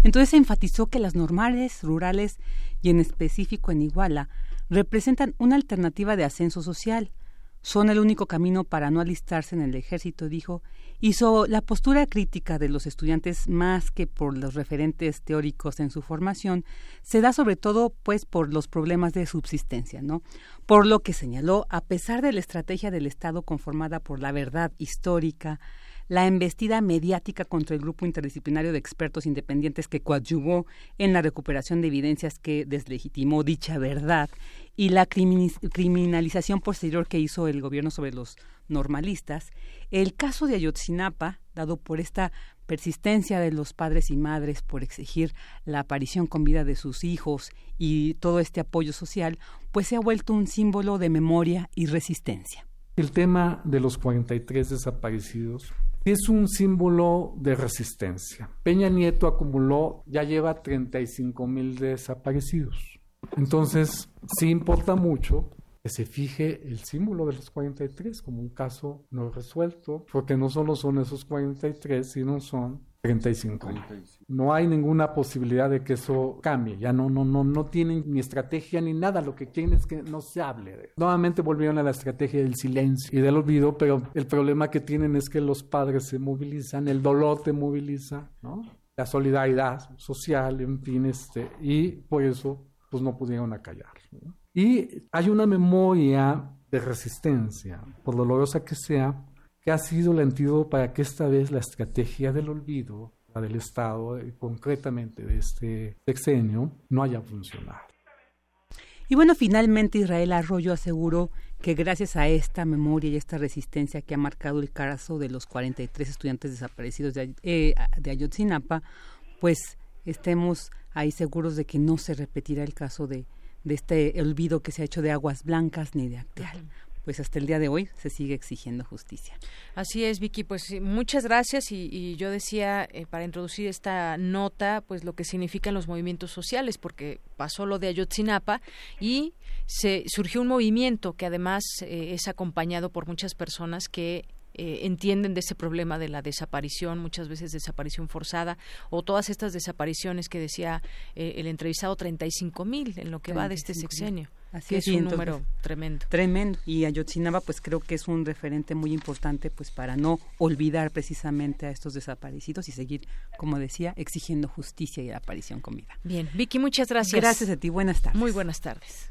Entonces se enfatizó que las normales rurales y en específico en Iguala representan una alternativa de ascenso social. Son el único camino para no alistarse en el ejército, dijo, hizo la postura crítica de los estudiantes más que por los referentes teóricos en su formación, se da sobre todo pues por los problemas de subsistencia, ¿no? Por lo que señaló, a pesar de la estrategia del Estado conformada por la verdad histórica, la embestida mediática contra el grupo interdisciplinario de expertos independientes que coadyuvó en la recuperación de evidencias que deslegitimó dicha verdad y la criminalización posterior que hizo el gobierno sobre los normalistas, el caso de Ayotzinapa, dado por esta persistencia de los padres y madres por exigir la aparición con vida de sus hijos y todo este apoyo social, pues se ha vuelto un símbolo de memoria y resistencia. El tema de los 43 desaparecidos es un símbolo de resistencia. Peña Nieto acumuló, ya lleva 35 mil desaparecidos. Entonces, sí importa mucho que se fije el símbolo de los 43 como un caso no resuelto, porque no solo son esos 43, sino son 35. No hay ninguna posibilidad de que eso cambie. Ya no, no, no, no tienen ni estrategia ni nada. Lo que quieren es que no se hable. Nuevamente volvieron a la estrategia del silencio y del olvido, pero el problema que tienen es que los padres se movilizan, el dolor te moviliza, ¿no? La solidaridad social, en fin, este, y por eso pues no pudieron acallar. Y hay una memoria de resistencia, por dolorosa que sea, que ha sido el antídoto para que esta vez la estrategia del olvido, la del Estado, y concretamente de este sexenio, no haya funcionado. Y bueno, finalmente Israel Arroyo aseguró que gracias a esta memoria y esta resistencia que ha marcado el caso de los 43 estudiantes desaparecidos de, eh, de Ayotzinapa, pues estemos ahí seguros de que no se repetirá el caso de de este olvido que se ha hecho de aguas blancas ni de Acteal. Pues hasta el día de hoy se sigue exigiendo justicia. Así es, Vicky. Pues muchas gracias. Y, yo decía, eh, para introducir esta nota, pues lo que significan los movimientos sociales, porque pasó lo de Ayotzinapa y se surgió un movimiento que además eh, es acompañado por muchas personas que eh, entienden de ese problema de la desaparición, muchas veces desaparición forzada, o todas estas desapariciones que decía eh, el entrevistado, 35 mil en lo que va de este sexenio. Así es, un número tremendo. Tremendo. Y Ayotzinapa, pues creo que es un referente muy importante, pues para no olvidar precisamente a estos desaparecidos y seguir, como decía, exigiendo justicia y aparición con vida. Bien, Vicky, muchas gracias. Gracias a ti. Buenas tardes. Muy buenas tardes.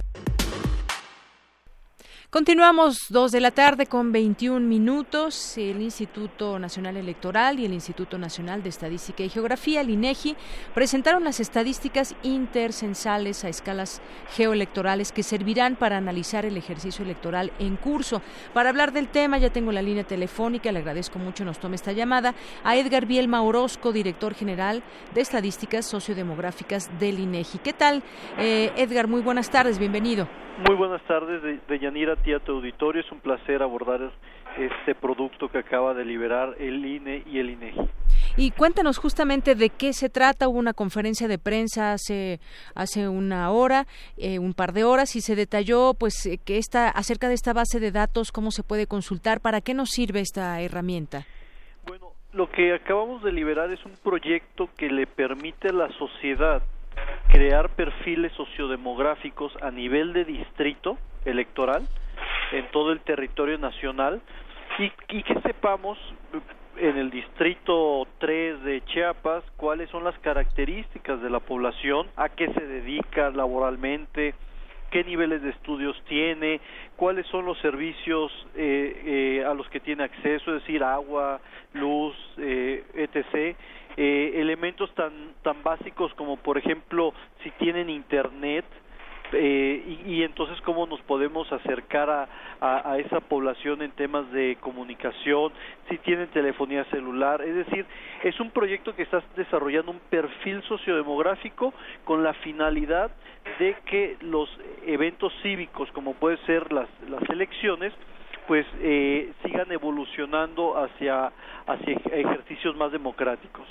Continuamos dos de la tarde con 21 minutos. El Instituto Nacional Electoral y el Instituto Nacional de Estadística y Geografía, el INEGI, presentaron las estadísticas intercensales a escalas geoelectorales que servirán para analizar el ejercicio electoral en curso. Para hablar del tema, ya tengo la línea telefónica, le agradezco mucho nos tome esta llamada, a Edgar Bielma Orozco, director general de Estadísticas Sociodemográficas del INEGI. ¿Qué tal, eh, Edgar? Muy buenas tardes, bienvenido. Muy buenas tardes, de, Tía tu auditorio. Es un placer abordar este producto que acaba de liberar el INE y el INEGI. Y cuéntanos justamente de qué se trata. Hubo una conferencia de prensa hace hace una hora, eh, un par de horas, y se detalló, pues, eh, que esta acerca de esta base de datos, cómo se puede consultar, para qué nos sirve esta herramienta. Bueno, lo que acabamos de liberar es un proyecto que le permite a la sociedad crear perfiles sociodemográficos a nivel de distrito electoral en todo el territorio nacional y, y que sepamos en el distrito 3 de Chiapas cuáles son las características de la población, a qué se dedica laboralmente, qué niveles de estudios tiene, cuáles son los servicios eh, eh, a los que tiene acceso, es decir, agua, luz, eh, etc. Eh, elementos tan, tan básicos como, por ejemplo, si tienen internet, eh, y, entonces cómo nos podemos acercar a, a, esa población en temas de comunicación, si tienen telefonía celular, es decir, es un proyecto que está desarrollando un perfil sociodemográfico con la finalidad de que los eventos cívicos, como puede ser las, las elecciones, pues eh, sigan evolucionando hacia, hacia ejercicios más democráticos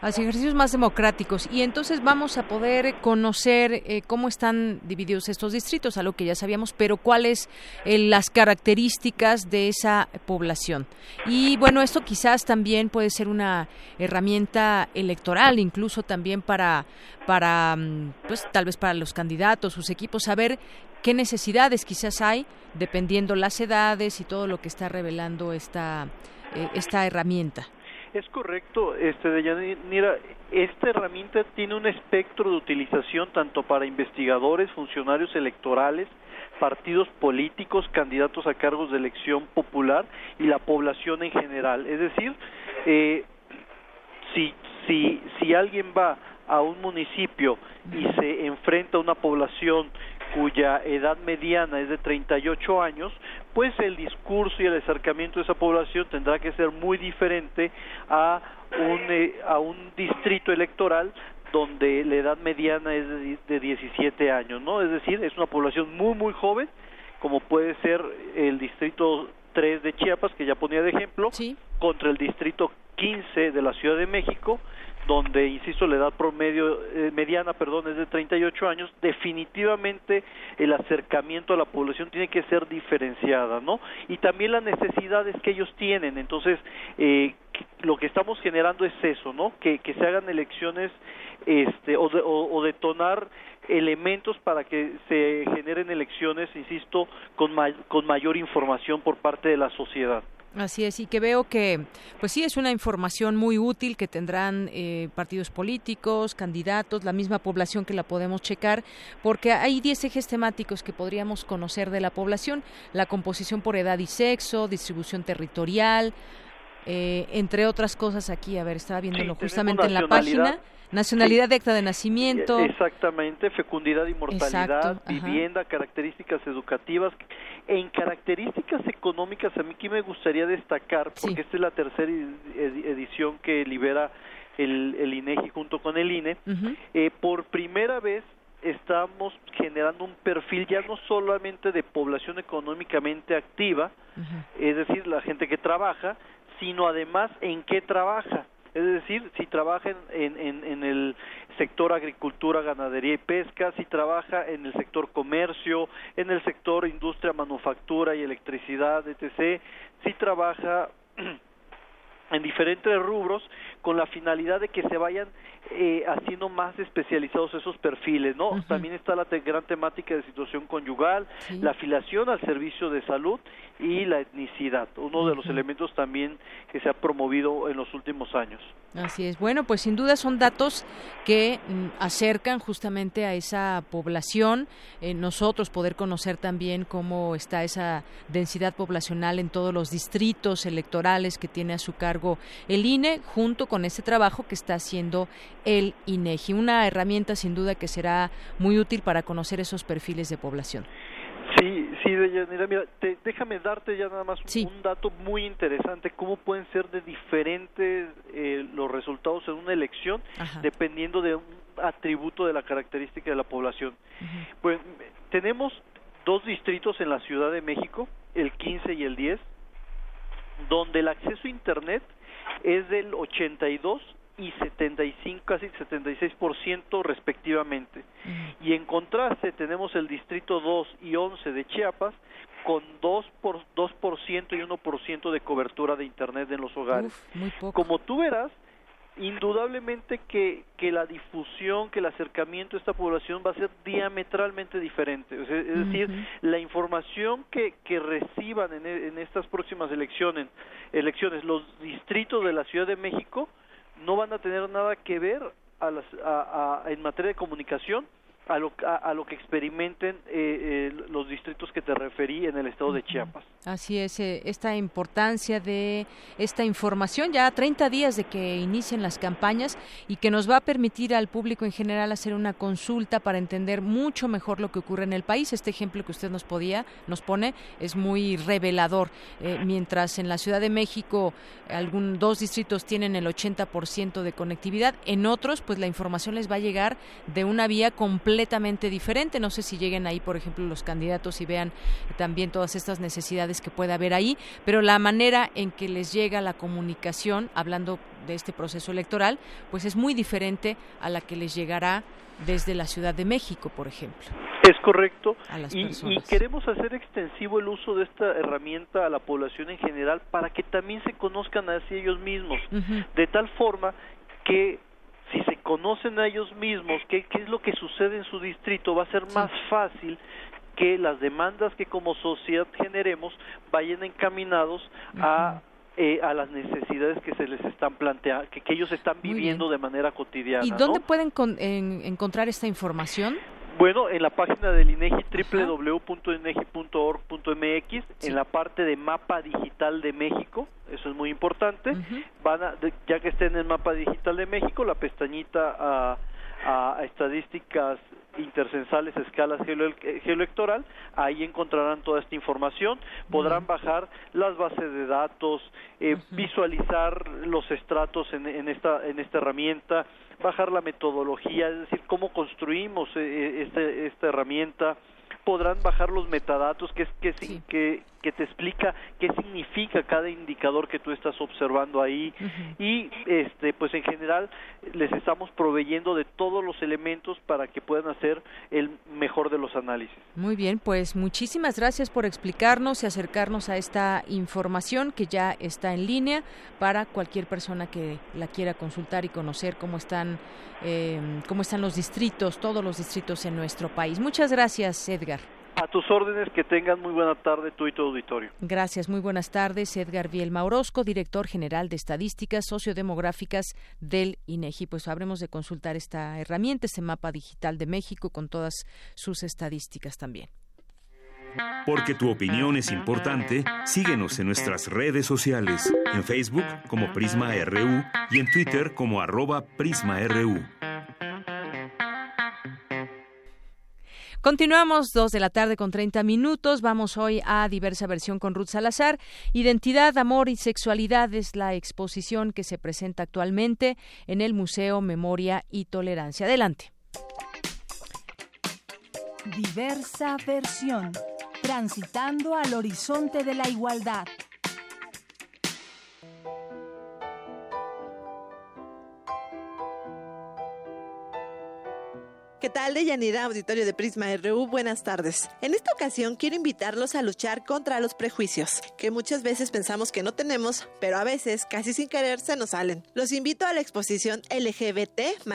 hacia ejercicios más democráticos y entonces vamos a poder conocer eh, cómo están divididos estos distritos, algo que ya sabíamos, pero cuáles eh, las características de esa población. Y bueno, esto quizás también puede ser una herramienta electoral, incluso también para, para mm, pues tal vez para los candidatos, sus equipos, saber qué necesidades quizás hay, dependiendo las edades y todo lo que está revelando esta, eh, esta herramienta. Es correcto, este Deyanira, esta herramienta tiene un espectro de utilización tanto para investigadores, funcionarios electorales, partidos políticos, candidatos a cargos de elección popular y la población en general. Es decir, eh, si, si, si alguien va a un municipio y se enfrenta a una población cuya edad mediana es de 38 años, pues el discurso y el acercamiento de esa población tendrá que ser muy diferente a un, eh, a un distrito electoral donde la edad mediana es de, de 17 años, ¿no? Es decir, es una población muy, muy joven, como puede ser el distrito 3 de Chiapas, que ya ponía de ejemplo, contra el distrito 15 de la Ciudad de México, donde, insisto, la edad promedio, eh, mediana, perdón, es de 38 años, definitivamente el acercamiento a la población tiene que ser diferenciada, ¿no? Y también las necesidades que ellos tienen. Entonces, eh, lo que estamos generando es eso, ¿no? Que, se hagan elecciones este, o, o, detonar elementos para que se generen elecciones, insisto, con, con mayor información por parte de la sociedad. Así es, y que veo que, pues sí, es una información muy útil que tendrán eh, partidos políticos, candidatos, la misma población que la podemos checar, porque hay 10 ejes temáticos que podríamos conocer de la población, la composición por edad y sexo, distribución territorial, eh, entre otras cosas aquí, a ver, estaba viéndolo justamente en la página Nacionalidad de acta de nacimiento. Exactamente, fecundidad y mortalidad, vivienda, características educativas. En características económicas, a mí que me gustaría destacar, porque esta es la tercera edición que libera el, el INEGI junto con el INE, eh, por primera vez estamos generando un perfil ya no solamente de población económicamente activa, es decir, la gente que trabaja, sino además en qué trabaja es decir, si trabaja en, en, en, el sector agricultura, ganadería y pesca, si trabaja en el sector comercio, en el sector industria, manufactura y electricidad, etc., si trabaja en diferentes rubros con la finalidad de que se vayan eh, haciendo más especializados esos perfiles, ¿no? También está la gran temática de situación conyugal, la afiliación al servicio de salud y la etnicidad, uno de los elementos también que se ha promovido en los últimos años. Así es. Bueno, pues sin duda son datos que mm, acercan justamente a esa población. Eh, nosotros poder conocer también cómo está esa densidad poblacional en todos los distritos electorales que tiene a su cargo el INE, junto con ese trabajo que está haciendo el INEGI. Una herramienta sin duda que será muy útil para conocer esos perfiles de población. Sí, sí, mira, déjame darte ya nada más un dato muy interesante, cómo pueden ser de diferentes eh, los resultados en una elección dependiendo de un atributo de la característica de la población. Pues tenemos dos distritos en la Ciudad de México, el 15 y el 10, donde el acceso a Internet es del 82 y 75, casi 76% respectivamente. Y en contraste tenemos el distrito 2 y 11 de Chiapas con 2 por 2% y 1% de cobertura de internet en los hogares. Como tú verás, indudablemente que, que la difusión, que el acercamiento a esta población va a ser diametralmente diferente. es decir, la información que, que reciban en, en estas próximas elecciones, elecciones los distritos de la Ciudad de México, no van a tener nada que ver a las, a, en materia de comunicación a lo, a, lo que experimenten eh, eh, los distritos que te referí en el estado de Chiapas. Así es, eh, esta importancia de esta información ya a 30 días de que inicien las campañas y que nos va a permitir al público en general hacer una consulta para entender mucho mejor lo que ocurre en el país. Este ejemplo que usted nos podía nos pone es muy revelador. mientras en la Ciudad de México algún dos distritos tienen el 80% de conectividad, en otros pues la información les va a llegar de una vía completa completamente diferente. No sé si lleguen ahí, por ejemplo, los candidatos y vean también todas estas necesidades que puede haber ahí, pero la manera en que les llega la comunicación, hablando de este proceso electoral, pues es muy diferente a la que les llegará desde la Ciudad de México, por ejemplo. Es correcto. y, y, queremos hacer extensivo el uso de esta herramienta a la población en general para que también se conozcan así ellos mismos, de tal forma que conocen a ellos mismos qué, qué es lo que sucede en su distrito, va a ser más fácil que las demandas que como sociedad generemos vayan encaminados a eh, a las necesidades que se les están planteando, que, que ellos están viviendo de manera cotidiana. ¿Y dónde pueden encontrar esta información? Bueno, en la página del INEGI www.inegi.org.mx, en la parte de mapa digital de México, eso es muy importante. Van ya que esté en el mapa digital de México, la pestañita a, a, estadísticas intercensales a escala geoelectoral, ahí encontrarán toda esta información, podrán bajar las bases de datos, eh, visualizar los estratos en, en, esta, en esta herramienta, bajar la metodología, es decir, cómo construimos eh, eh, este, esta herramienta, podrán bajar los metadatos, que es que, que, que te explica qué significa cada indicador que tú estás observando ahí y este pues en general les estamos proveyendo de todos los elementos para que puedan hacer el mejor de los análisis. Muy bien, pues muchísimas gracias por explicarnos y acercarnos a esta información que ya está en línea para cualquier persona que la quiera consultar y conocer cómo están eh, cómo están los distritos, todos los distritos en nuestro país. Muchas gracias, Edgar. A tus órdenes, que tengan muy buena tarde tú y tu auditorio. Gracias, muy buenas tardes. Edgar Bielma Orozco, director general de Estadísticas Sociodemográficas del INEGI. Pues habremos de consultar esta herramienta, este mapa digital de México con todas sus estadísticas también. Porque tu opinión es importante, síguenos en nuestras redes sociales, en Facebook como Prisma RU y en Twitter como arroba PrismaRU. Continuamos dos de la tarde con 30 minutos. Vamos hoy a diversa versión con Ruth Salazar. Identidad, amor y sexualidad es la exposición que se presenta actualmente en el Museo Memoria y Tolerancia. Adelante. Diversa versión. Transitando al horizonte de la igualdad. ¿Qué tal, Deyanira, auditorio de Prisma RU? Buenas tardes. En esta ocasión quiero invitarlos a luchar contra los prejuicios, que muchas veces pensamos que no tenemos, pero a veces, casi sin querer, se nos salen. Los invito a la exposición LGBT,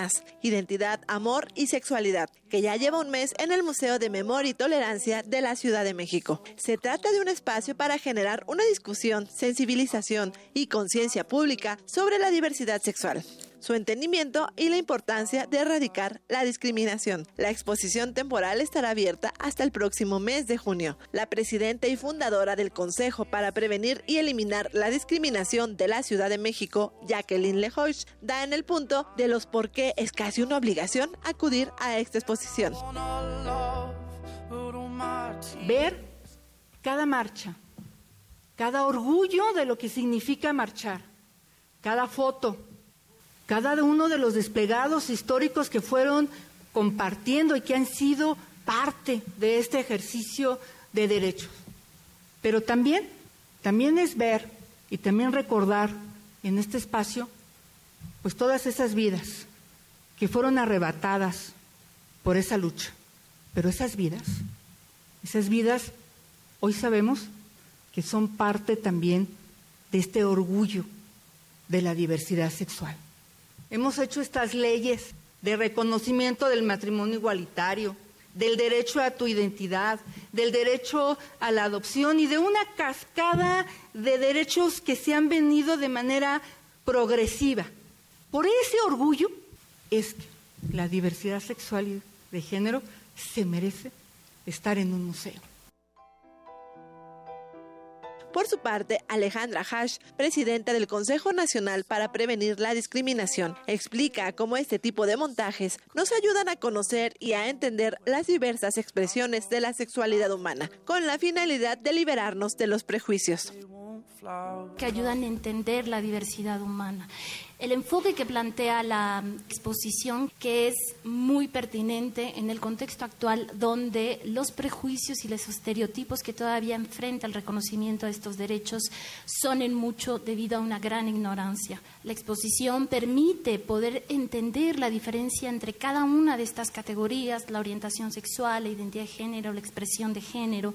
Identidad, Amor y Sexualidad, que ya lleva un mes en el Museo de Memoria y Tolerancia de la Ciudad de México. Se trata de un espacio para generar una discusión, sensibilización y conciencia pública sobre la diversidad sexual su entendimiento y la importancia de erradicar la discriminación. La exposición temporal estará abierta hasta el próximo mes de junio. La presidenta y fundadora del Consejo para Prevenir y Eliminar la Discriminación de la Ciudad de México, Jacqueline Lehoich, da en el punto de los por qué es casi una obligación acudir a esta exposición. Ver cada marcha, cada orgullo de lo que significa marchar, cada foto, cada uno de los desplegados históricos que fueron compartiendo y que han sido parte de este ejercicio de derechos. Pero también, también es ver y también recordar en este espacio, pues todas esas vidas que fueron arrebatadas por esa lucha. Pero esas vidas, esas vidas, hoy sabemos que son parte también de este orgullo de la diversidad sexual. Hemos hecho estas leyes de reconocimiento del matrimonio igualitario, del derecho a tu identidad, del derecho a la adopción y de una cascada de derechos que se han venido de manera progresiva. Por ese orgullo es que la diversidad sexual y de género se merece estar en un museo. Por su parte, Alejandra Hash, presidenta del Consejo Nacional para Prevenir la Discriminación, explica cómo este tipo de montajes nos ayudan a conocer y a entender las diversas expresiones de la sexualidad humana, con la finalidad de liberarnos de los prejuicios. Que ayudan a entender la diversidad humana el enfoque que plantea la exposición, que es muy pertinente en el contexto actual donde los prejuicios y los estereotipos que todavía enfrenta el reconocimiento de estos derechos son en mucho debido a una gran ignorancia. La exposición permite poder entender la diferencia entre cada una de estas categorías, la orientación sexual, la identidad de género, la expresión de género,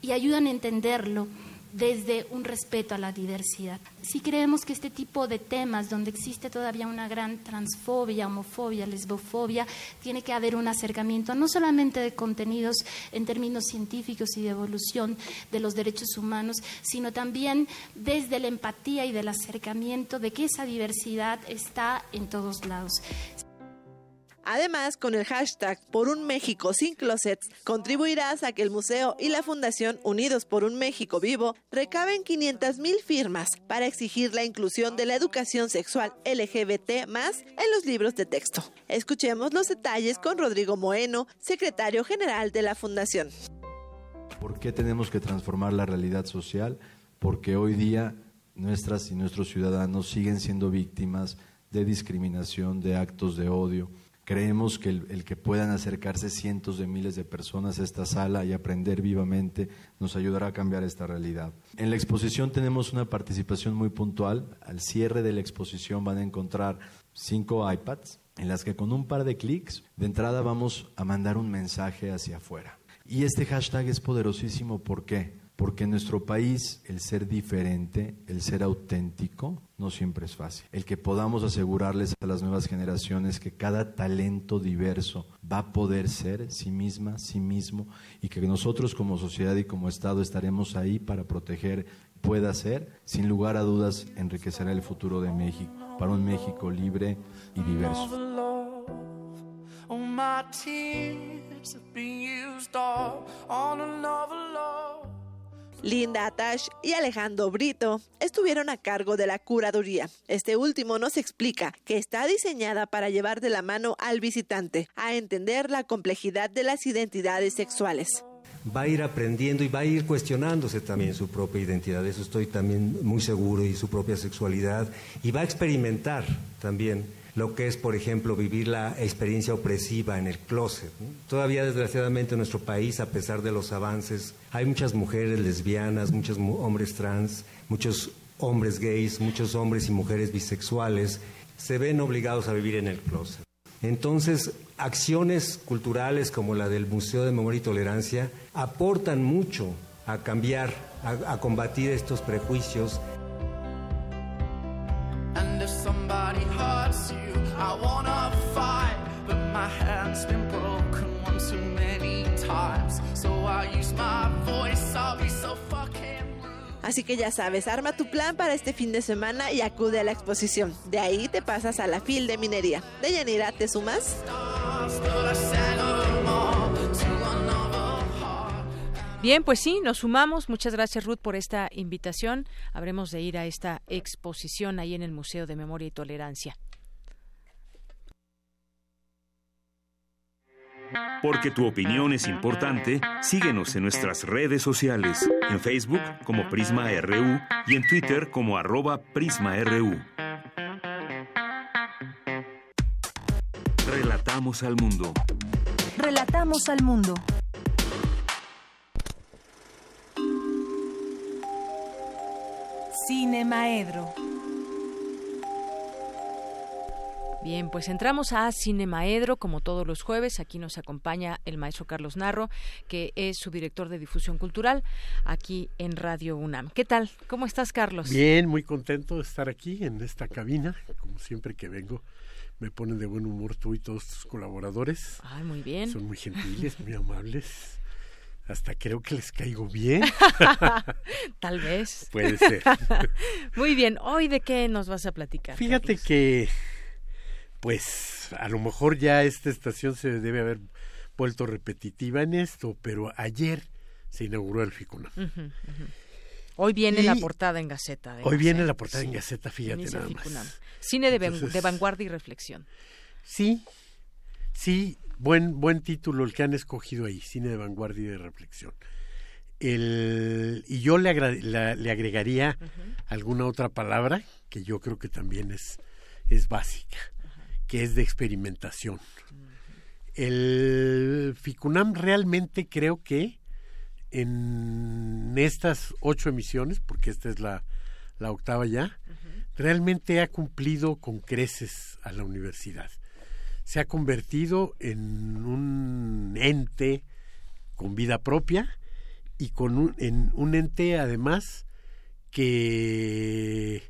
y ayudan a entenderlo desde un respeto a la diversidad. Si creemos que este tipo de temas, donde existe todavía una gran transfobia, homofobia, lesbofobia, tiene que haber un acercamiento no solamente de contenidos en términos científicos y de evolución de los derechos humanos, sino también desde la empatía y del acercamiento de que esa diversidad está en todos lados. Además, con el hashtag Por un México sin closets, contribuirás a que el museo y la Fundación Unidos por un México Vivo recaben 500 mil firmas para exigir la inclusión de la educación sexual LGBT en los libros de texto. Escuchemos los detalles con Rodrigo Moeno, secretario general de la Fundación. ¿Por qué tenemos que transformar la realidad social? Porque hoy día nuestras y nuestros ciudadanos siguen siendo víctimas de discriminación, de actos de odio. Creemos que el, que puedan acercarse cientos de miles de personas a esta sala y aprender vivamente nos ayudará a cambiar esta realidad. En la exposición tenemos una participación muy puntual. Al cierre de la exposición van a encontrar cinco iPads en las que con un par de clics de entrada vamos a mandar un mensaje hacia afuera. Y este hashtag es poderosísimo, ¿por qué? Porque en nuestro país el ser diferente, el ser auténtico, no siempre es fácil. El que podamos asegurarles a las nuevas generaciones que cada talento diverso va a poder ser sí misma, sí mismo, y que nosotros como sociedad y como Estado estaremos ahí para proteger, pueda ser, sin lugar a dudas, enriquecerá el futuro de México, para un México libre y diverso. Linda Atash y Alejandro Brito estuvieron a cargo de la curaduría. Este último nos explica que está diseñada para llevar de la mano al visitante a entender la complejidad de las identidades sexuales va a ir aprendiendo y va a ir cuestionándose también su propia identidad, eso estoy también muy seguro, y su propia sexualidad, y va a experimentar también lo que es, por ejemplo, vivir la experiencia opresiva en el closet. Todavía, desgraciadamente, en nuestro país, a pesar de los avances, hay muchas mujeres lesbianas, muchos hombres trans, muchos hombres gays, muchos hombres y mujeres bisexuales, se ven obligados a vivir en el closet. Entonces, acciones culturales como la del Museo de Memoria y Tolerancia aportan mucho a cambiar, a, a combatir estos prejuicios. And if somebody hurts you, I wanna fight, but my hand's been broken one too many times. So I use my voice, I'll be so fucking Así que ya sabes, arma tu plan para este fin de semana y acude a la exposición. De ahí te pasas a la fil de minería. De Yanira, ¿te sumas? Bien, pues sí, nos sumamos. Muchas gracias, Ruth, por esta invitación. Habremos de ir a esta exposición ahí en el Museo de Memoria y Tolerancia. Porque tu opinión es importante, síguenos en nuestras redes sociales, en Facebook como Prisma RU y en Twitter como arroba PrismaRU. Relatamos al mundo. Relatamos al mundo. Cine Maedro. Bien, pues entramos a Cinemaedro, como todos los jueves. Aquí nos acompaña el maestro Carlos Narro, que es su director de difusión cultural aquí en Radio UNAM. ¿Qué tal? ¿Cómo estás, Carlos? Bien, muy contento de estar aquí en esta cabina. Como siempre que vengo, me ponen de buen humor tú y todos tus colaboradores. Ay, muy bien. Son muy gentiles, muy amables. Hasta creo que les caigo bien. Tal vez. Puede ser. muy bien. ¿Hoy de qué nos vas a platicar? Fíjate que pues a lo mejor ya esta estación se debe haber vuelto repetitiva en esto, pero ayer se inauguró el FICUNAM. Hoy viene la portada en Gaceta. Hoy viene la portada en Gaceta, fíjate nada más. Cine de, de, vanguardia y reflexión. Sí, sí, buen, buen título el que han escogido ahí, Cine de vanguardia y de reflexión. El, y yo le, le agregaría alguna otra palabra que yo creo que también es, es básica que es de experimentación. El FICUNAM realmente creo que en estas ocho emisiones, porque esta es la, octava ya, realmente ha cumplido con creces a la universidad. Se ha convertido en un ente con vida propia y con un, en un ente además que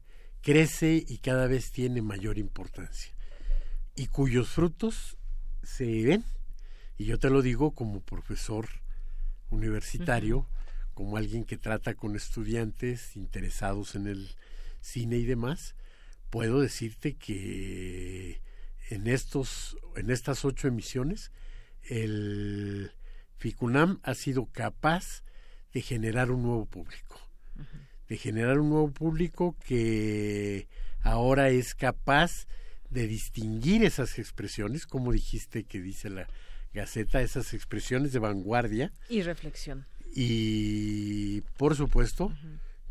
crece y cada vez tiene mayor importancia y cuyos frutos se ven. Y yo te lo digo como profesor universitario, como alguien que trata con estudiantes interesados en el cine y demás, puedo decirte que en estos en estas ocho emisiones el FICUNAM ha sido capaz de generar un nuevo público de generar un nuevo público que ahora es capaz de distinguir esas expresiones, como dijiste que dice la Gaceta, esas expresiones de vanguardia. Y reflexión. Y por supuesto,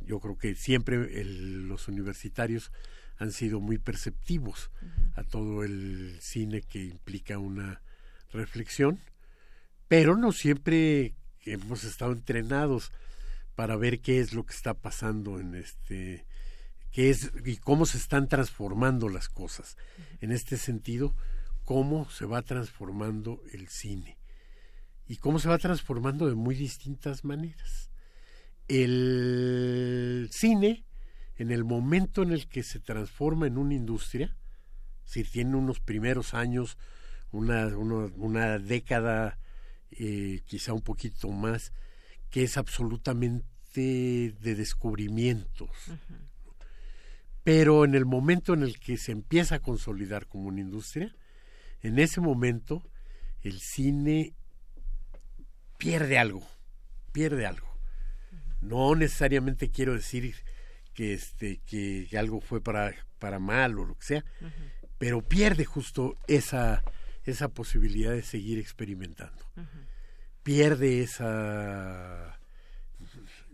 yo creo que siempre los universitarios han sido muy perceptivos a todo el cine que implica una reflexión, pero no siempre hemos estado entrenados para ver qué es lo que está pasando en este qué es y cómo se están transformando las cosas. En este sentido, cómo se va transformando el cine y cómo se va transformando de muy distintas maneras. El cine, en el momento en el que se transforma en una industria, si tiene unos primeros años, una, una, década, eh, quizá un poquito más, que es absolutamente de descubrimientos. Pero en el momento en el que se empieza a consolidar como una industria, en ese momento el cine pierde algo, pierde algo. No necesariamente quiero decir que este que, algo fue para para mal o lo que sea, pero pierde justo esa esa posibilidad de seguir experimentando. Pierde esa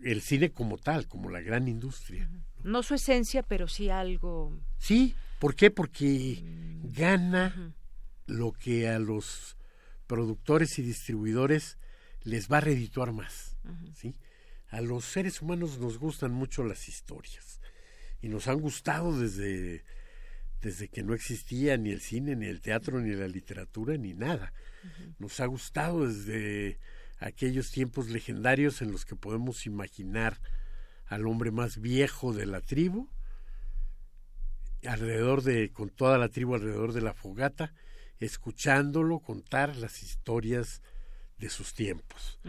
el cine como tal, como la gran industria. No su esencia, pero sí algo. Sí, ¿por qué? Porque gana lo que a los productores y distribuidores les va a redituar más. ¿sí? A los seres humanos nos gustan mucho las historias. Y nos han gustado desde, desde que no existía ni el cine, ni el teatro, ni la literatura, ni nada. Nos ha gustado desde aquellos tiempos legendarios en los que podemos imaginar al hombre más viejo de la tribu, alrededor de, con toda la tribu alrededor de la fogata, escuchándolo contar las historias de sus tiempos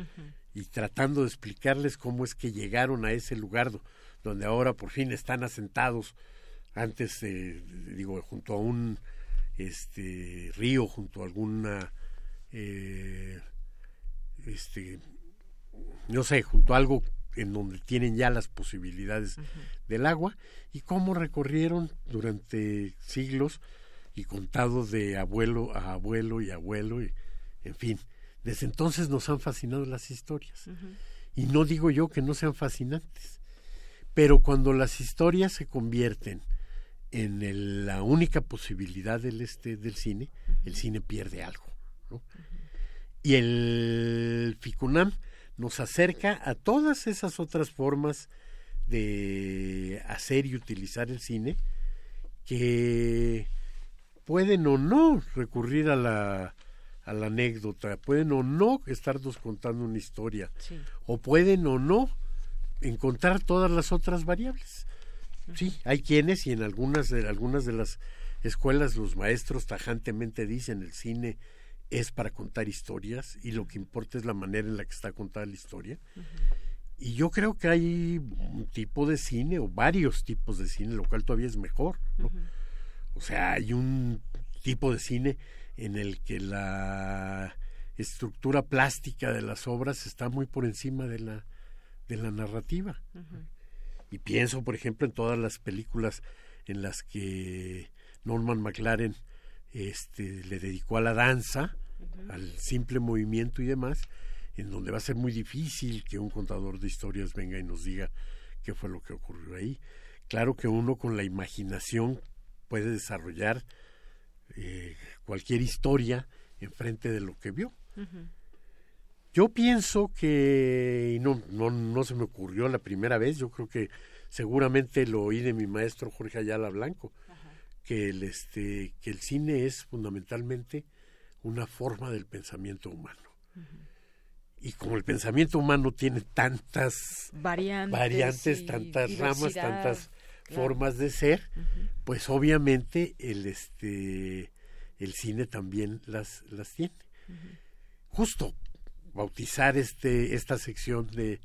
y tratando de explicarles cómo es que llegaron a ese lugar donde ahora por fin están asentados antes digo junto a un este río junto a alguna eh, este, no sé, junto a algo en donde tienen ya las posibilidades del agua y cómo recorrieron durante siglos y contados de abuelo a abuelo y abuelo y en fin desde entonces nos han fascinado las historias. Y no digo yo que no sean fascinantes pero cuando las historias se convierten en la única posibilidad del este del cine el cine pierde algo ¿no? Y el FICUNAM nos acerca a todas esas otras formas de hacer y utilizar el cine que pueden o no recurrir a la, a la anécdota, pueden o no estarnos contando una historia, o pueden o no encontrar todas las otras variables. Sí, hay quienes y en algunas de algunas de las escuelas los maestros tajantemente dicen el cine es para contar historias y lo que importa es la manera en la que está contada la historia. Y yo creo que hay un tipo de cine o varios tipos de cine, lo cual todavía es mejor. O sea, hay un tipo de cine en el que la estructura plástica de las obras está muy por encima de la, de la narrativa. Y pienso, por ejemplo, en todas las películas en las que Norman McLaren este, le dedicó a la danza, al simple movimiento y demás, en donde va a ser muy difícil que un contador de historias venga y nos diga qué fue lo que ocurrió ahí. Claro que uno con la imaginación puede desarrollar eh, cualquier historia enfrente de lo que vio. Yo pienso que, y no, no, no se me ocurrió la primera vez, yo creo que seguramente lo oí de mi maestro Jorge Ayala Blanco, que el, este, que el cine es fundamentalmente una forma del pensamiento humano. Y como el pensamiento humano tiene tantas variantes, tantas ramas, tantas formas de ser, pues obviamente el este el cine también las las tiene. Justo bautizar este esta sección de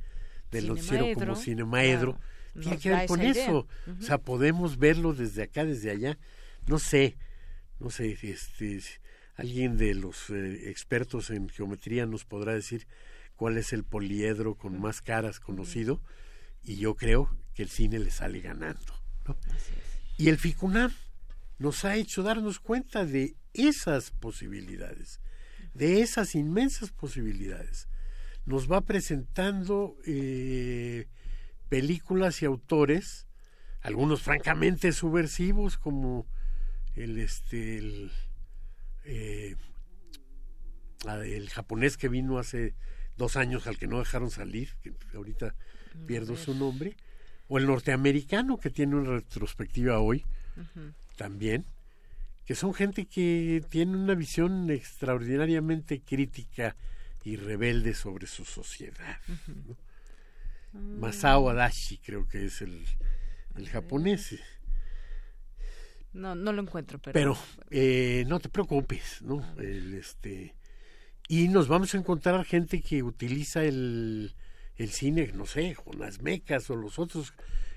del noticiero como Cinemaedro. Tiene que ver con eso. O sea, podemos verlo desde acá, desde allá. No sé, no sé, este, alguien de los eh, expertos en geometría nos podrá decir cuál es el poliedro con más caras conocido. Y yo creo que el cine le sale ganando. Y el FICUNAM nos ha hecho darnos cuenta de esas posibilidades, de esas inmensas posibilidades. Nos va presentando eh, películas y autores, algunos francamente subversivos, como el este el, eh, el japonés que vino hace dos años al que no dejaron salir, que ahorita pierdo su nombre, o el norteamericano que tiene una retrospectiva hoy también, que son gente que tiene una visión extraordinariamente crítica y rebelde sobre su sociedad. Masao Adachi creo que es el, el japonés. No, no lo encuentro, pero... Pero eh, no te preocupes, ¿no? El, este, y nos vamos a encontrar gente que utiliza el, el cine, no sé, las Mecas o los otros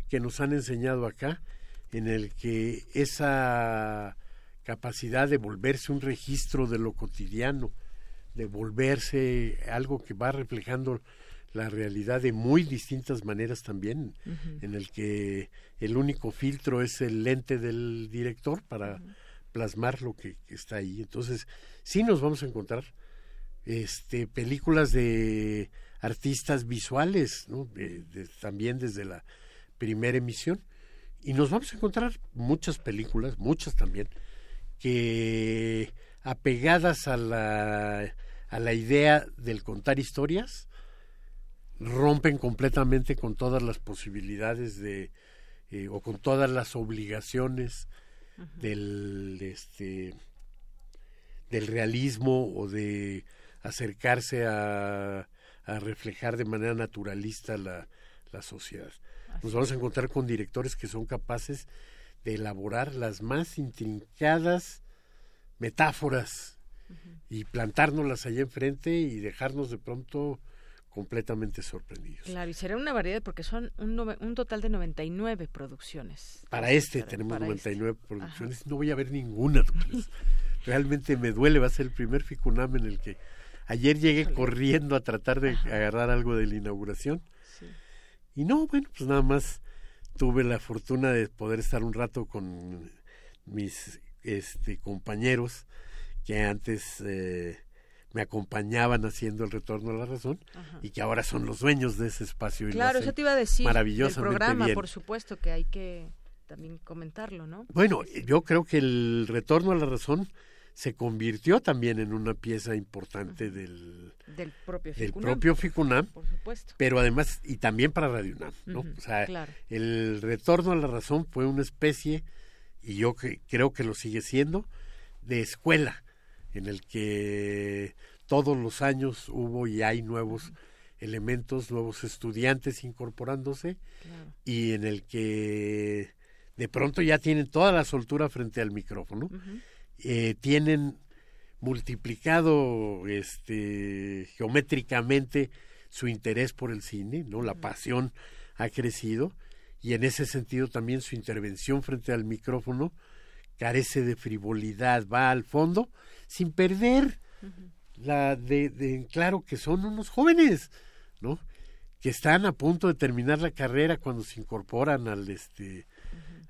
que nos han enseñado acá, en el que esa capacidad de volverse un registro de lo cotidiano, de volverse algo que va reflejando la realidad de muy distintas maneras también, en el que el único filtro es el lente del director para plasmar lo que, está ahí. Entonces, sí nos vamos a encontrar este películas de artistas visuales, ¿no? también desde la primera emisión. Y nos vamos a encontrar muchas películas, muchas también, que apegadas a la, a la idea del contar historias, rompen completamente con todas las posibilidades de eh, o con todas las obligaciones del este del realismo o de acercarse a, a reflejar de manera naturalista la, la sociedad. Nos vamos a encontrar con directores que son capaces de elaborar las más intrincadas metáforas y plantárnoslas allá enfrente y dejarnos de pronto completamente sorprendidos. Claro, y será una variedad porque son un, un total de 99 producciones. Para este tenemos 99 este. producciones, no voy a ver ninguna. Realmente me duele, va a ser el primer FICUNAM en el que ayer llegué corriendo a tratar de agarrar algo de la inauguración. Y no, bueno, pues nada más tuve la fortuna de poder estar un rato con mis este compañeros que antes eh, me acompañaban haciendo el retorno a la razón y que ahora son los dueños de ese espacio. claro, eso te iba a decir. Maravillosamente el programa, por supuesto, que hay que también comentarlo, ¿no? Bueno, yo creo que el retorno a la razón se convirtió también en una pieza importante del, del propio Ficunam, del propio Ficunam por supuesto. pero además y también para Radio UNAM, ¿no? o sea, el retorno a la razón fue una especie y yo creo que lo sigue siendo de escuela en el que todos los años hubo y hay nuevos elementos, nuevos estudiantes incorporándose y en el que de pronto ya tienen toda la soltura frente al micrófono, eh, tienen multiplicado este geométricamente su interés por el cine, ¿no? La pasión ha crecido y en ese sentido también su intervención frente al micrófono carece de frivolidad, va al fondo sin perder la de, claro que son unos jóvenes, ¿no? Que están a punto de terminar la carrera cuando se incorporan al este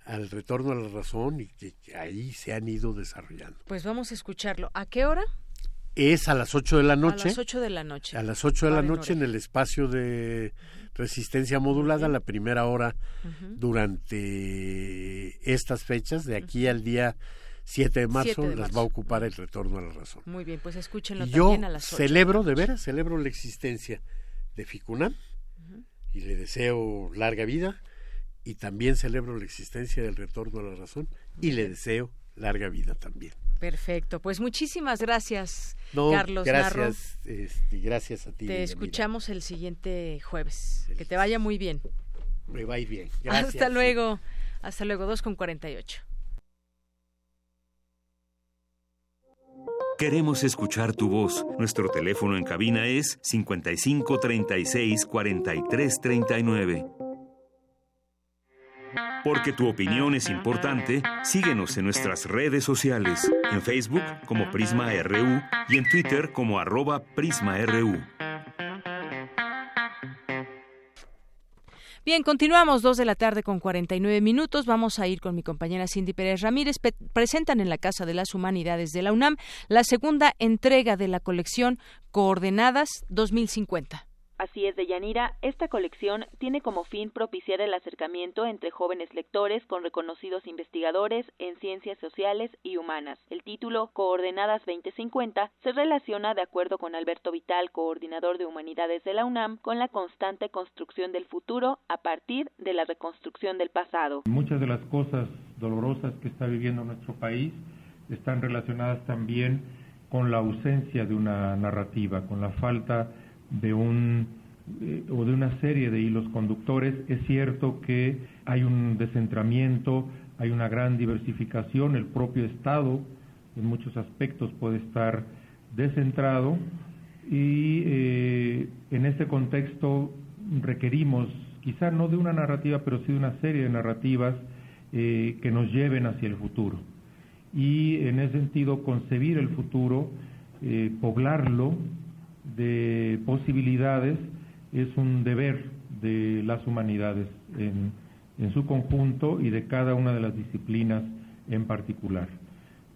al retorno a la razón y que, ahí se han ido desarrollando. Pues vamos a escucharlo. ¿A qué hora? Es a las 8 de la noche. A las 8 de la noche. A las 8 de la noche en el espacio de resistencia modulada, la primera hora durante estas fechas, de aquí al día 7 de marzo, las va a ocupar el retorno a la razón. Muy bien, pues escúchenlo también a las 8. celebro, de veras, celebro la existencia de Ficunam y le deseo larga vida y también celebro la existencia del retorno a la razón y le deseo larga vida también. Perfecto, pues muchísimas gracias, Carlos gracias, este, gracias a ti. Te escuchamos el siguiente jueves. Que te vaya muy bien. Me va a ir bien. Hasta luego. Hasta luego, 2 con 48. Queremos escuchar tu voz. Nuestro teléfono en cabina es 55 36 43 39. Porque tu opinión es importante, síguenos en nuestras redes sociales, en Facebook como Prisma RU y en Twitter como arroba PrismaRU. Bien, continuamos dos de la tarde con 49 minutos. Vamos a ir con mi compañera Cindy Pérez Ramírez. presentan en la Casa de las Humanidades de la UNAM la segunda entrega de la colección Coordenadas 2050. Así es, Deyanira, esta colección tiene como fin propiciar el acercamiento entre jóvenes lectores con reconocidos investigadores en ciencias sociales y humanas. El título, Coordenadas 2050, se relaciona, de acuerdo con Alberto Vital, coordinador de humanidades de la UNAM, con la constante construcción del futuro a partir de la reconstrucción del pasado. Muchas de las cosas dolorosas que está viviendo nuestro país están relacionadas también con la ausencia de una narrativa, con la falta de un eh, o de una serie de hilos conductores. Es cierto que hay un descentramiento, hay una gran diversificación, el propio Estado en muchos aspectos puede estar descentrado y eh, en ese contexto requerimos quizá no de una narrativa, pero sí de una serie de narrativas eh, que nos lleven hacia el futuro. Y en ese sentido, concebir el futuro, poblarlo, de posibilidades es un deber de las humanidades en, en, su conjunto y de cada una de las disciplinas en particular.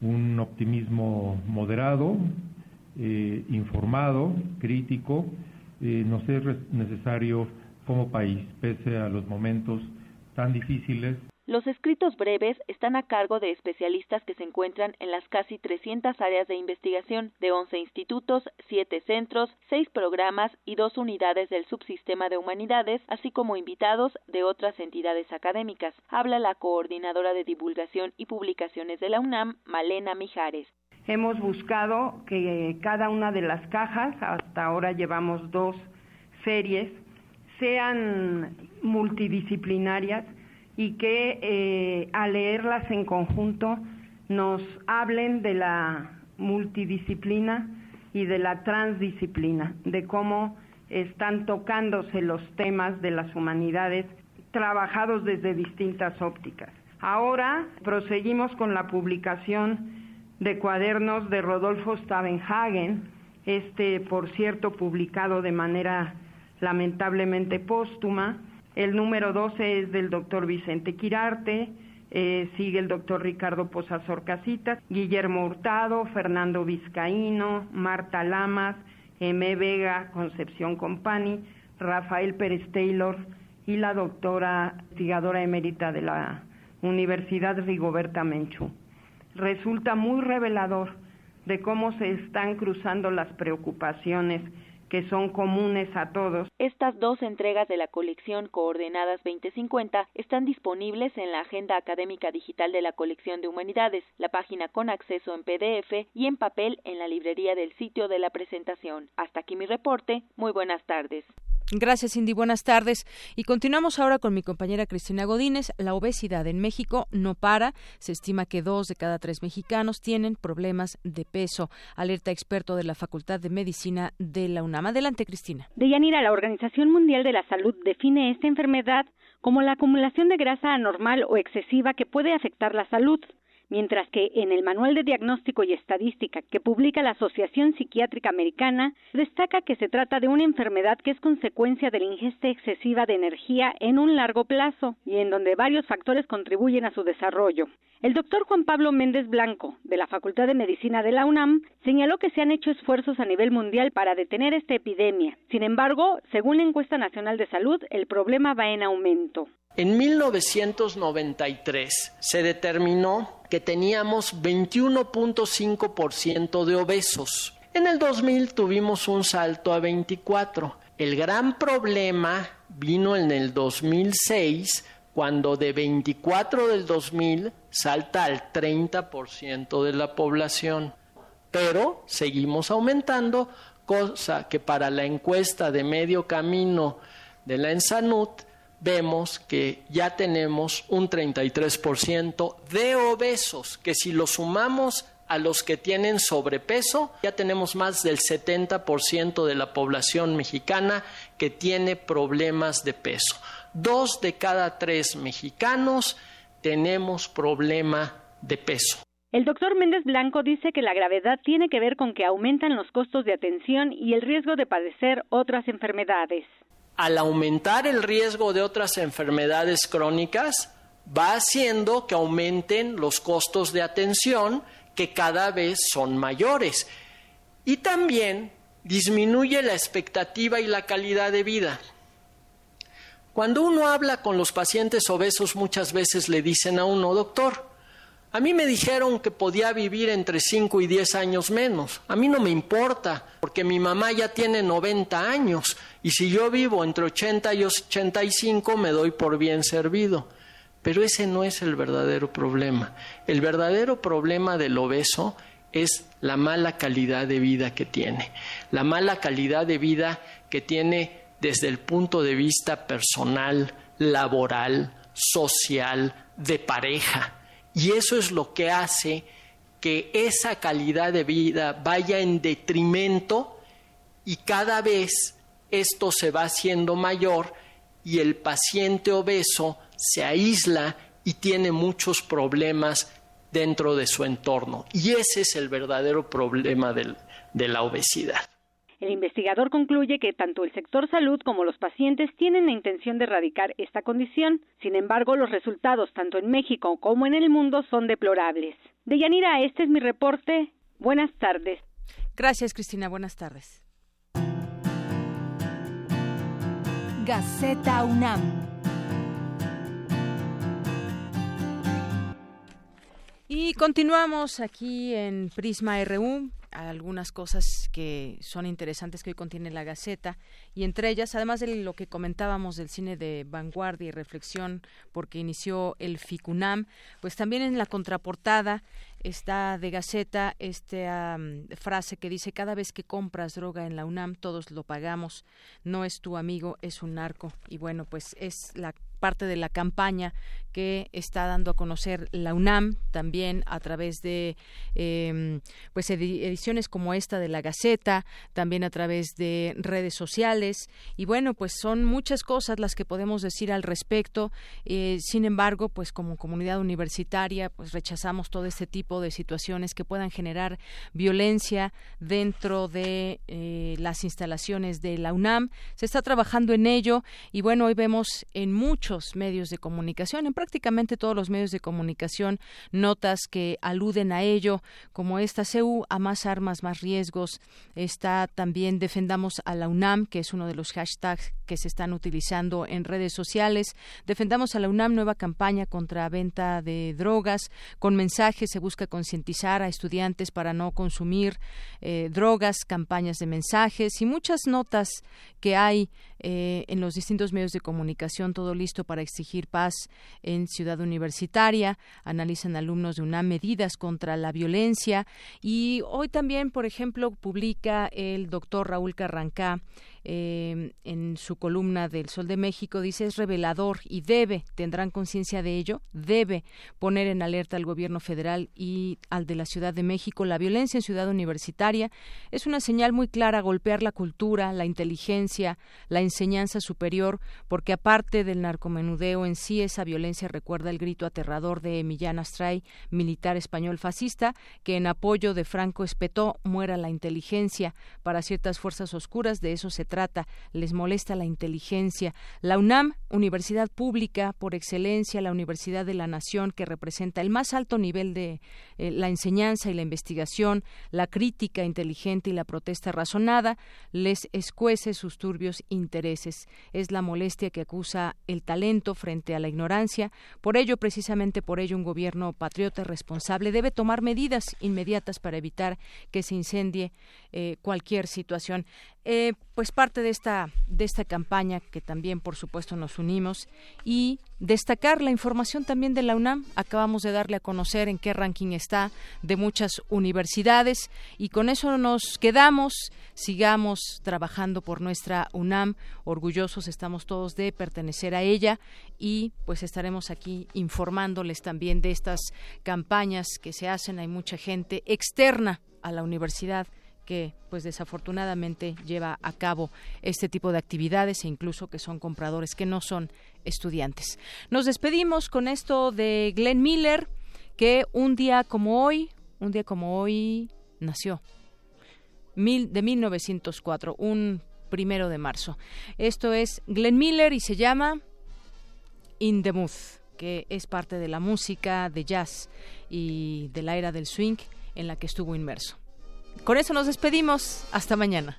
Un optimismo moderado, eh, informado, crítico, eh, nos es necesario como país, pese a los momentos tan difíciles los escritos breves están a cargo de especialistas que se encuentran en las casi 300 áreas de investigación de 11 institutos, 7 centros, 6 programas y 2 unidades del subsistema de humanidades, así como invitados de otras entidades académicas. Habla la coordinadora de divulgación y publicaciones de la UNAM, Malena Mijares. Hemos buscado que cada una de las cajas, hasta ahora llevamos dos series, sean multidisciplinarias y que eh, al leerlas en conjunto nos hablen de la multidisciplina y de la transdisciplina, de cómo están tocándose los temas de las humanidades trabajados desde distintas ópticas. Ahora proseguimos con la publicación de cuadernos de Rodolfo Stavenhagen, este por cierto publicado de manera lamentablemente póstuma, el número 12 es del doctor Vicente Quirarte, eh, sigue el doctor Ricardo Posazor Casitas, Guillermo Hurtado, Fernando Vizcaíno, Marta Lamas, M. Vega, Concepción Compani, Rafael Pérez Taylor y la doctora investigadora emérita de la Universidad Rigoberta Menchú. Resulta muy revelador de cómo se están cruzando las preocupaciones que son comunes a todos. Estas dos entregas de la colección Coordenadas 2050 están disponibles en la Agenda Académica Digital de la Colección de Humanidades, la página con acceso en PDF y en papel en la librería del sitio de la presentación. Hasta aquí mi reporte. Muy buenas tardes. Gracias, Cindy. Buenas tardes. Y continuamos ahora con mi compañera Cristina Godínez. La obesidad en México no para. Se estima que dos de cada tres mexicanos tienen problemas de peso. Alerta experto de la Facultad de Medicina de la UNAM. Adelante, Cristina. Deyanira, la Organización Mundial de la Salud define esta enfermedad como la acumulación de grasa anormal o excesiva que puede afectar la salud mientras que en el Manual de Diagnóstico y Estadística que publica la Asociación Psiquiátrica Americana destaca que se trata de una enfermedad que es consecuencia de la ingesta excesiva de energía en un largo plazo y en donde varios factores contribuyen a su desarrollo. El doctor Juan Pablo Méndez Blanco, de la Facultad de Medicina de la UNAM, señaló que se han hecho esfuerzos a nivel mundial para detener esta epidemia. Sin embargo, según la encuesta nacional de salud, el problema va en aumento. En 1993 se determinó que teníamos 21.5% de obesos. En el 2000 tuvimos un salto a 24. El gran problema vino en el 2006 cuando de 24 del 2000 salta al 30% de la población. Pero seguimos aumentando, cosa que para la encuesta de medio camino de la Ensanut vemos que ya tenemos un 33% de obesos, que si lo sumamos a los que tienen sobrepeso, ya tenemos más del 70% de la población mexicana que tiene problemas de peso. Dos de cada tres mexicanos tenemos problema de peso. El doctor Méndez Blanco dice que la gravedad tiene que ver con que aumentan los costos de atención y el riesgo de padecer otras enfermedades. Al aumentar el riesgo de otras enfermedades crónicas, va haciendo que aumenten los costos de atención que cada vez son mayores. Y también disminuye la expectativa y la calidad de vida. Cuando uno habla con los pacientes obesos muchas veces le dicen a uno, doctor, a mí me dijeron que podía vivir entre 5 y 10 años menos. A mí no me importa, porque mi mamá ya tiene 90 años y si yo vivo entre 80 y 85 me doy por bien servido. Pero ese no es el verdadero problema. El verdadero problema del obeso es la mala calidad de vida que tiene. La mala calidad de vida que tiene desde el punto de vista personal, laboral, social, de pareja. Y eso es lo que hace que esa calidad de vida vaya en detrimento y cada vez esto se va haciendo mayor y el paciente obeso se aísla y tiene muchos problemas dentro de su entorno. Y ese es el verdadero problema de la obesidad. El investigador concluye que tanto el sector salud como los pacientes tienen la intención de erradicar esta condición. Sin embargo, los resultados tanto en México como en el mundo son deplorables. Deyanira, este es mi reporte. Buenas tardes. Gracias, Cristina. Buenas tardes. Gaceta UNAM. Y continuamos aquí en Prisma RU algunas cosas que son interesantes que hoy contiene la Gaceta y entre ellas, además de lo que comentábamos del cine de vanguardia y reflexión porque inició el FICUNAM, pues también en la contraportada está de Gaceta esta frase que dice cada vez que compras droga en la UNAM todos lo pagamos, no es tu amigo, es un narco y bueno, pues es la parte de la campaña que está dando a conocer la UNAM también a través de eh, pues ediciones como esta de la Gaceta, también a través de redes sociales y bueno pues son muchas cosas las que podemos decir al respecto. Eh, sin embargo pues como comunidad universitaria pues rechazamos todo este tipo de situaciones que puedan generar violencia dentro de eh, las instalaciones de la UNAM. Se está trabajando en ello y bueno hoy vemos en muchos medios de comunicación en prácticamente todos los medios de comunicación notas que aluden a ello, como esta CEU, a más armas, más riesgos. Está también Defendamos a la UNAM, que es uno de los hashtags que se están utilizando en redes sociales. Defendamos a la UNAM, nueva campaña contra venta de drogas. Con mensajes se busca concientizar a estudiantes para no consumir eh, drogas, campañas de mensajes y muchas notas que hay eh, en los distintos medios de comunicación, todo listo para exigir paz Ciudad Universitaria. Analizan alumnos de UNAM medidas contra la violencia. Y hoy también, por ejemplo, publica el doctor Raúl Carrancá eh, en su columna del Sol de México, dice es revelador y debe, tendrán conciencia de ello, debe poner en alerta al gobierno federal y al de la Ciudad de México. La violencia en Ciudad Universitaria es una señal muy clara golpear la cultura, la inteligencia, la enseñanza superior, porque aparte del narcomenudeo en sí, esa violencia recuerda el grito aterrador de Millán Astray, militar español fascista, que en apoyo de Franco espetó muera la inteligencia. Para ciertas fuerzas oscuras de eso se trata les molesta la inteligencia. La UNAM, universidad pública por excelencia, la Universidad de la Nación, que representa el más alto nivel de eh, la enseñanza y la investigación, la crítica inteligente y la protesta razonada, les escuece sus turbios intereses. Es la molestia que acusa el talento frente a la ignorancia. Por ello, precisamente por ello, un gobierno patriota responsable debe tomar medidas inmediatas para evitar que se incendie eh, cualquier situación. Eh, pues parte de esta de esta campaña que también por supuesto nos unimos y destacar la información también de la UNAM. Acabamos de darle a conocer en qué ranking está de muchas universidades y con eso nos quedamos. Sigamos trabajando por nuestra UNAM. Orgullosos estamos todos de pertenecer a ella y pues estaremos aquí informándoles también de estas campañas que se hacen. Hay mucha gente externa a la universidad que pues desafortunadamente lleva a cabo este tipo de actividades e incluso que son compradores que no son estudiantes. Nos despedimos con esto de Glenn Miller, que un día como hoy, un día como hoy nació, mil, de 1904, un primero de marzo. Esto es Glenn Miller y se llama In the Mood, que es parte de la música de jazz y de la era del swing en la que estuvo inmerso. Con eso nos despedimos. Hasta mañana.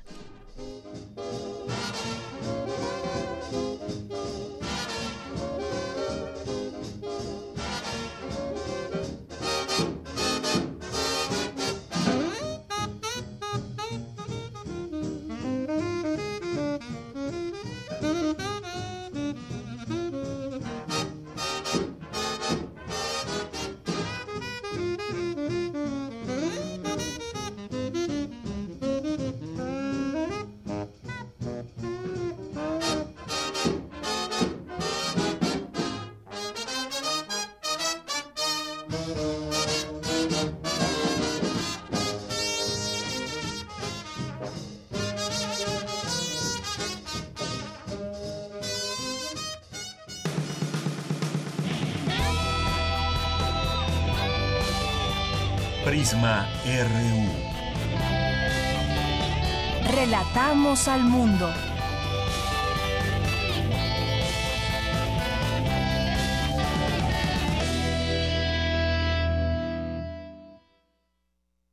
Relatamos al mundo.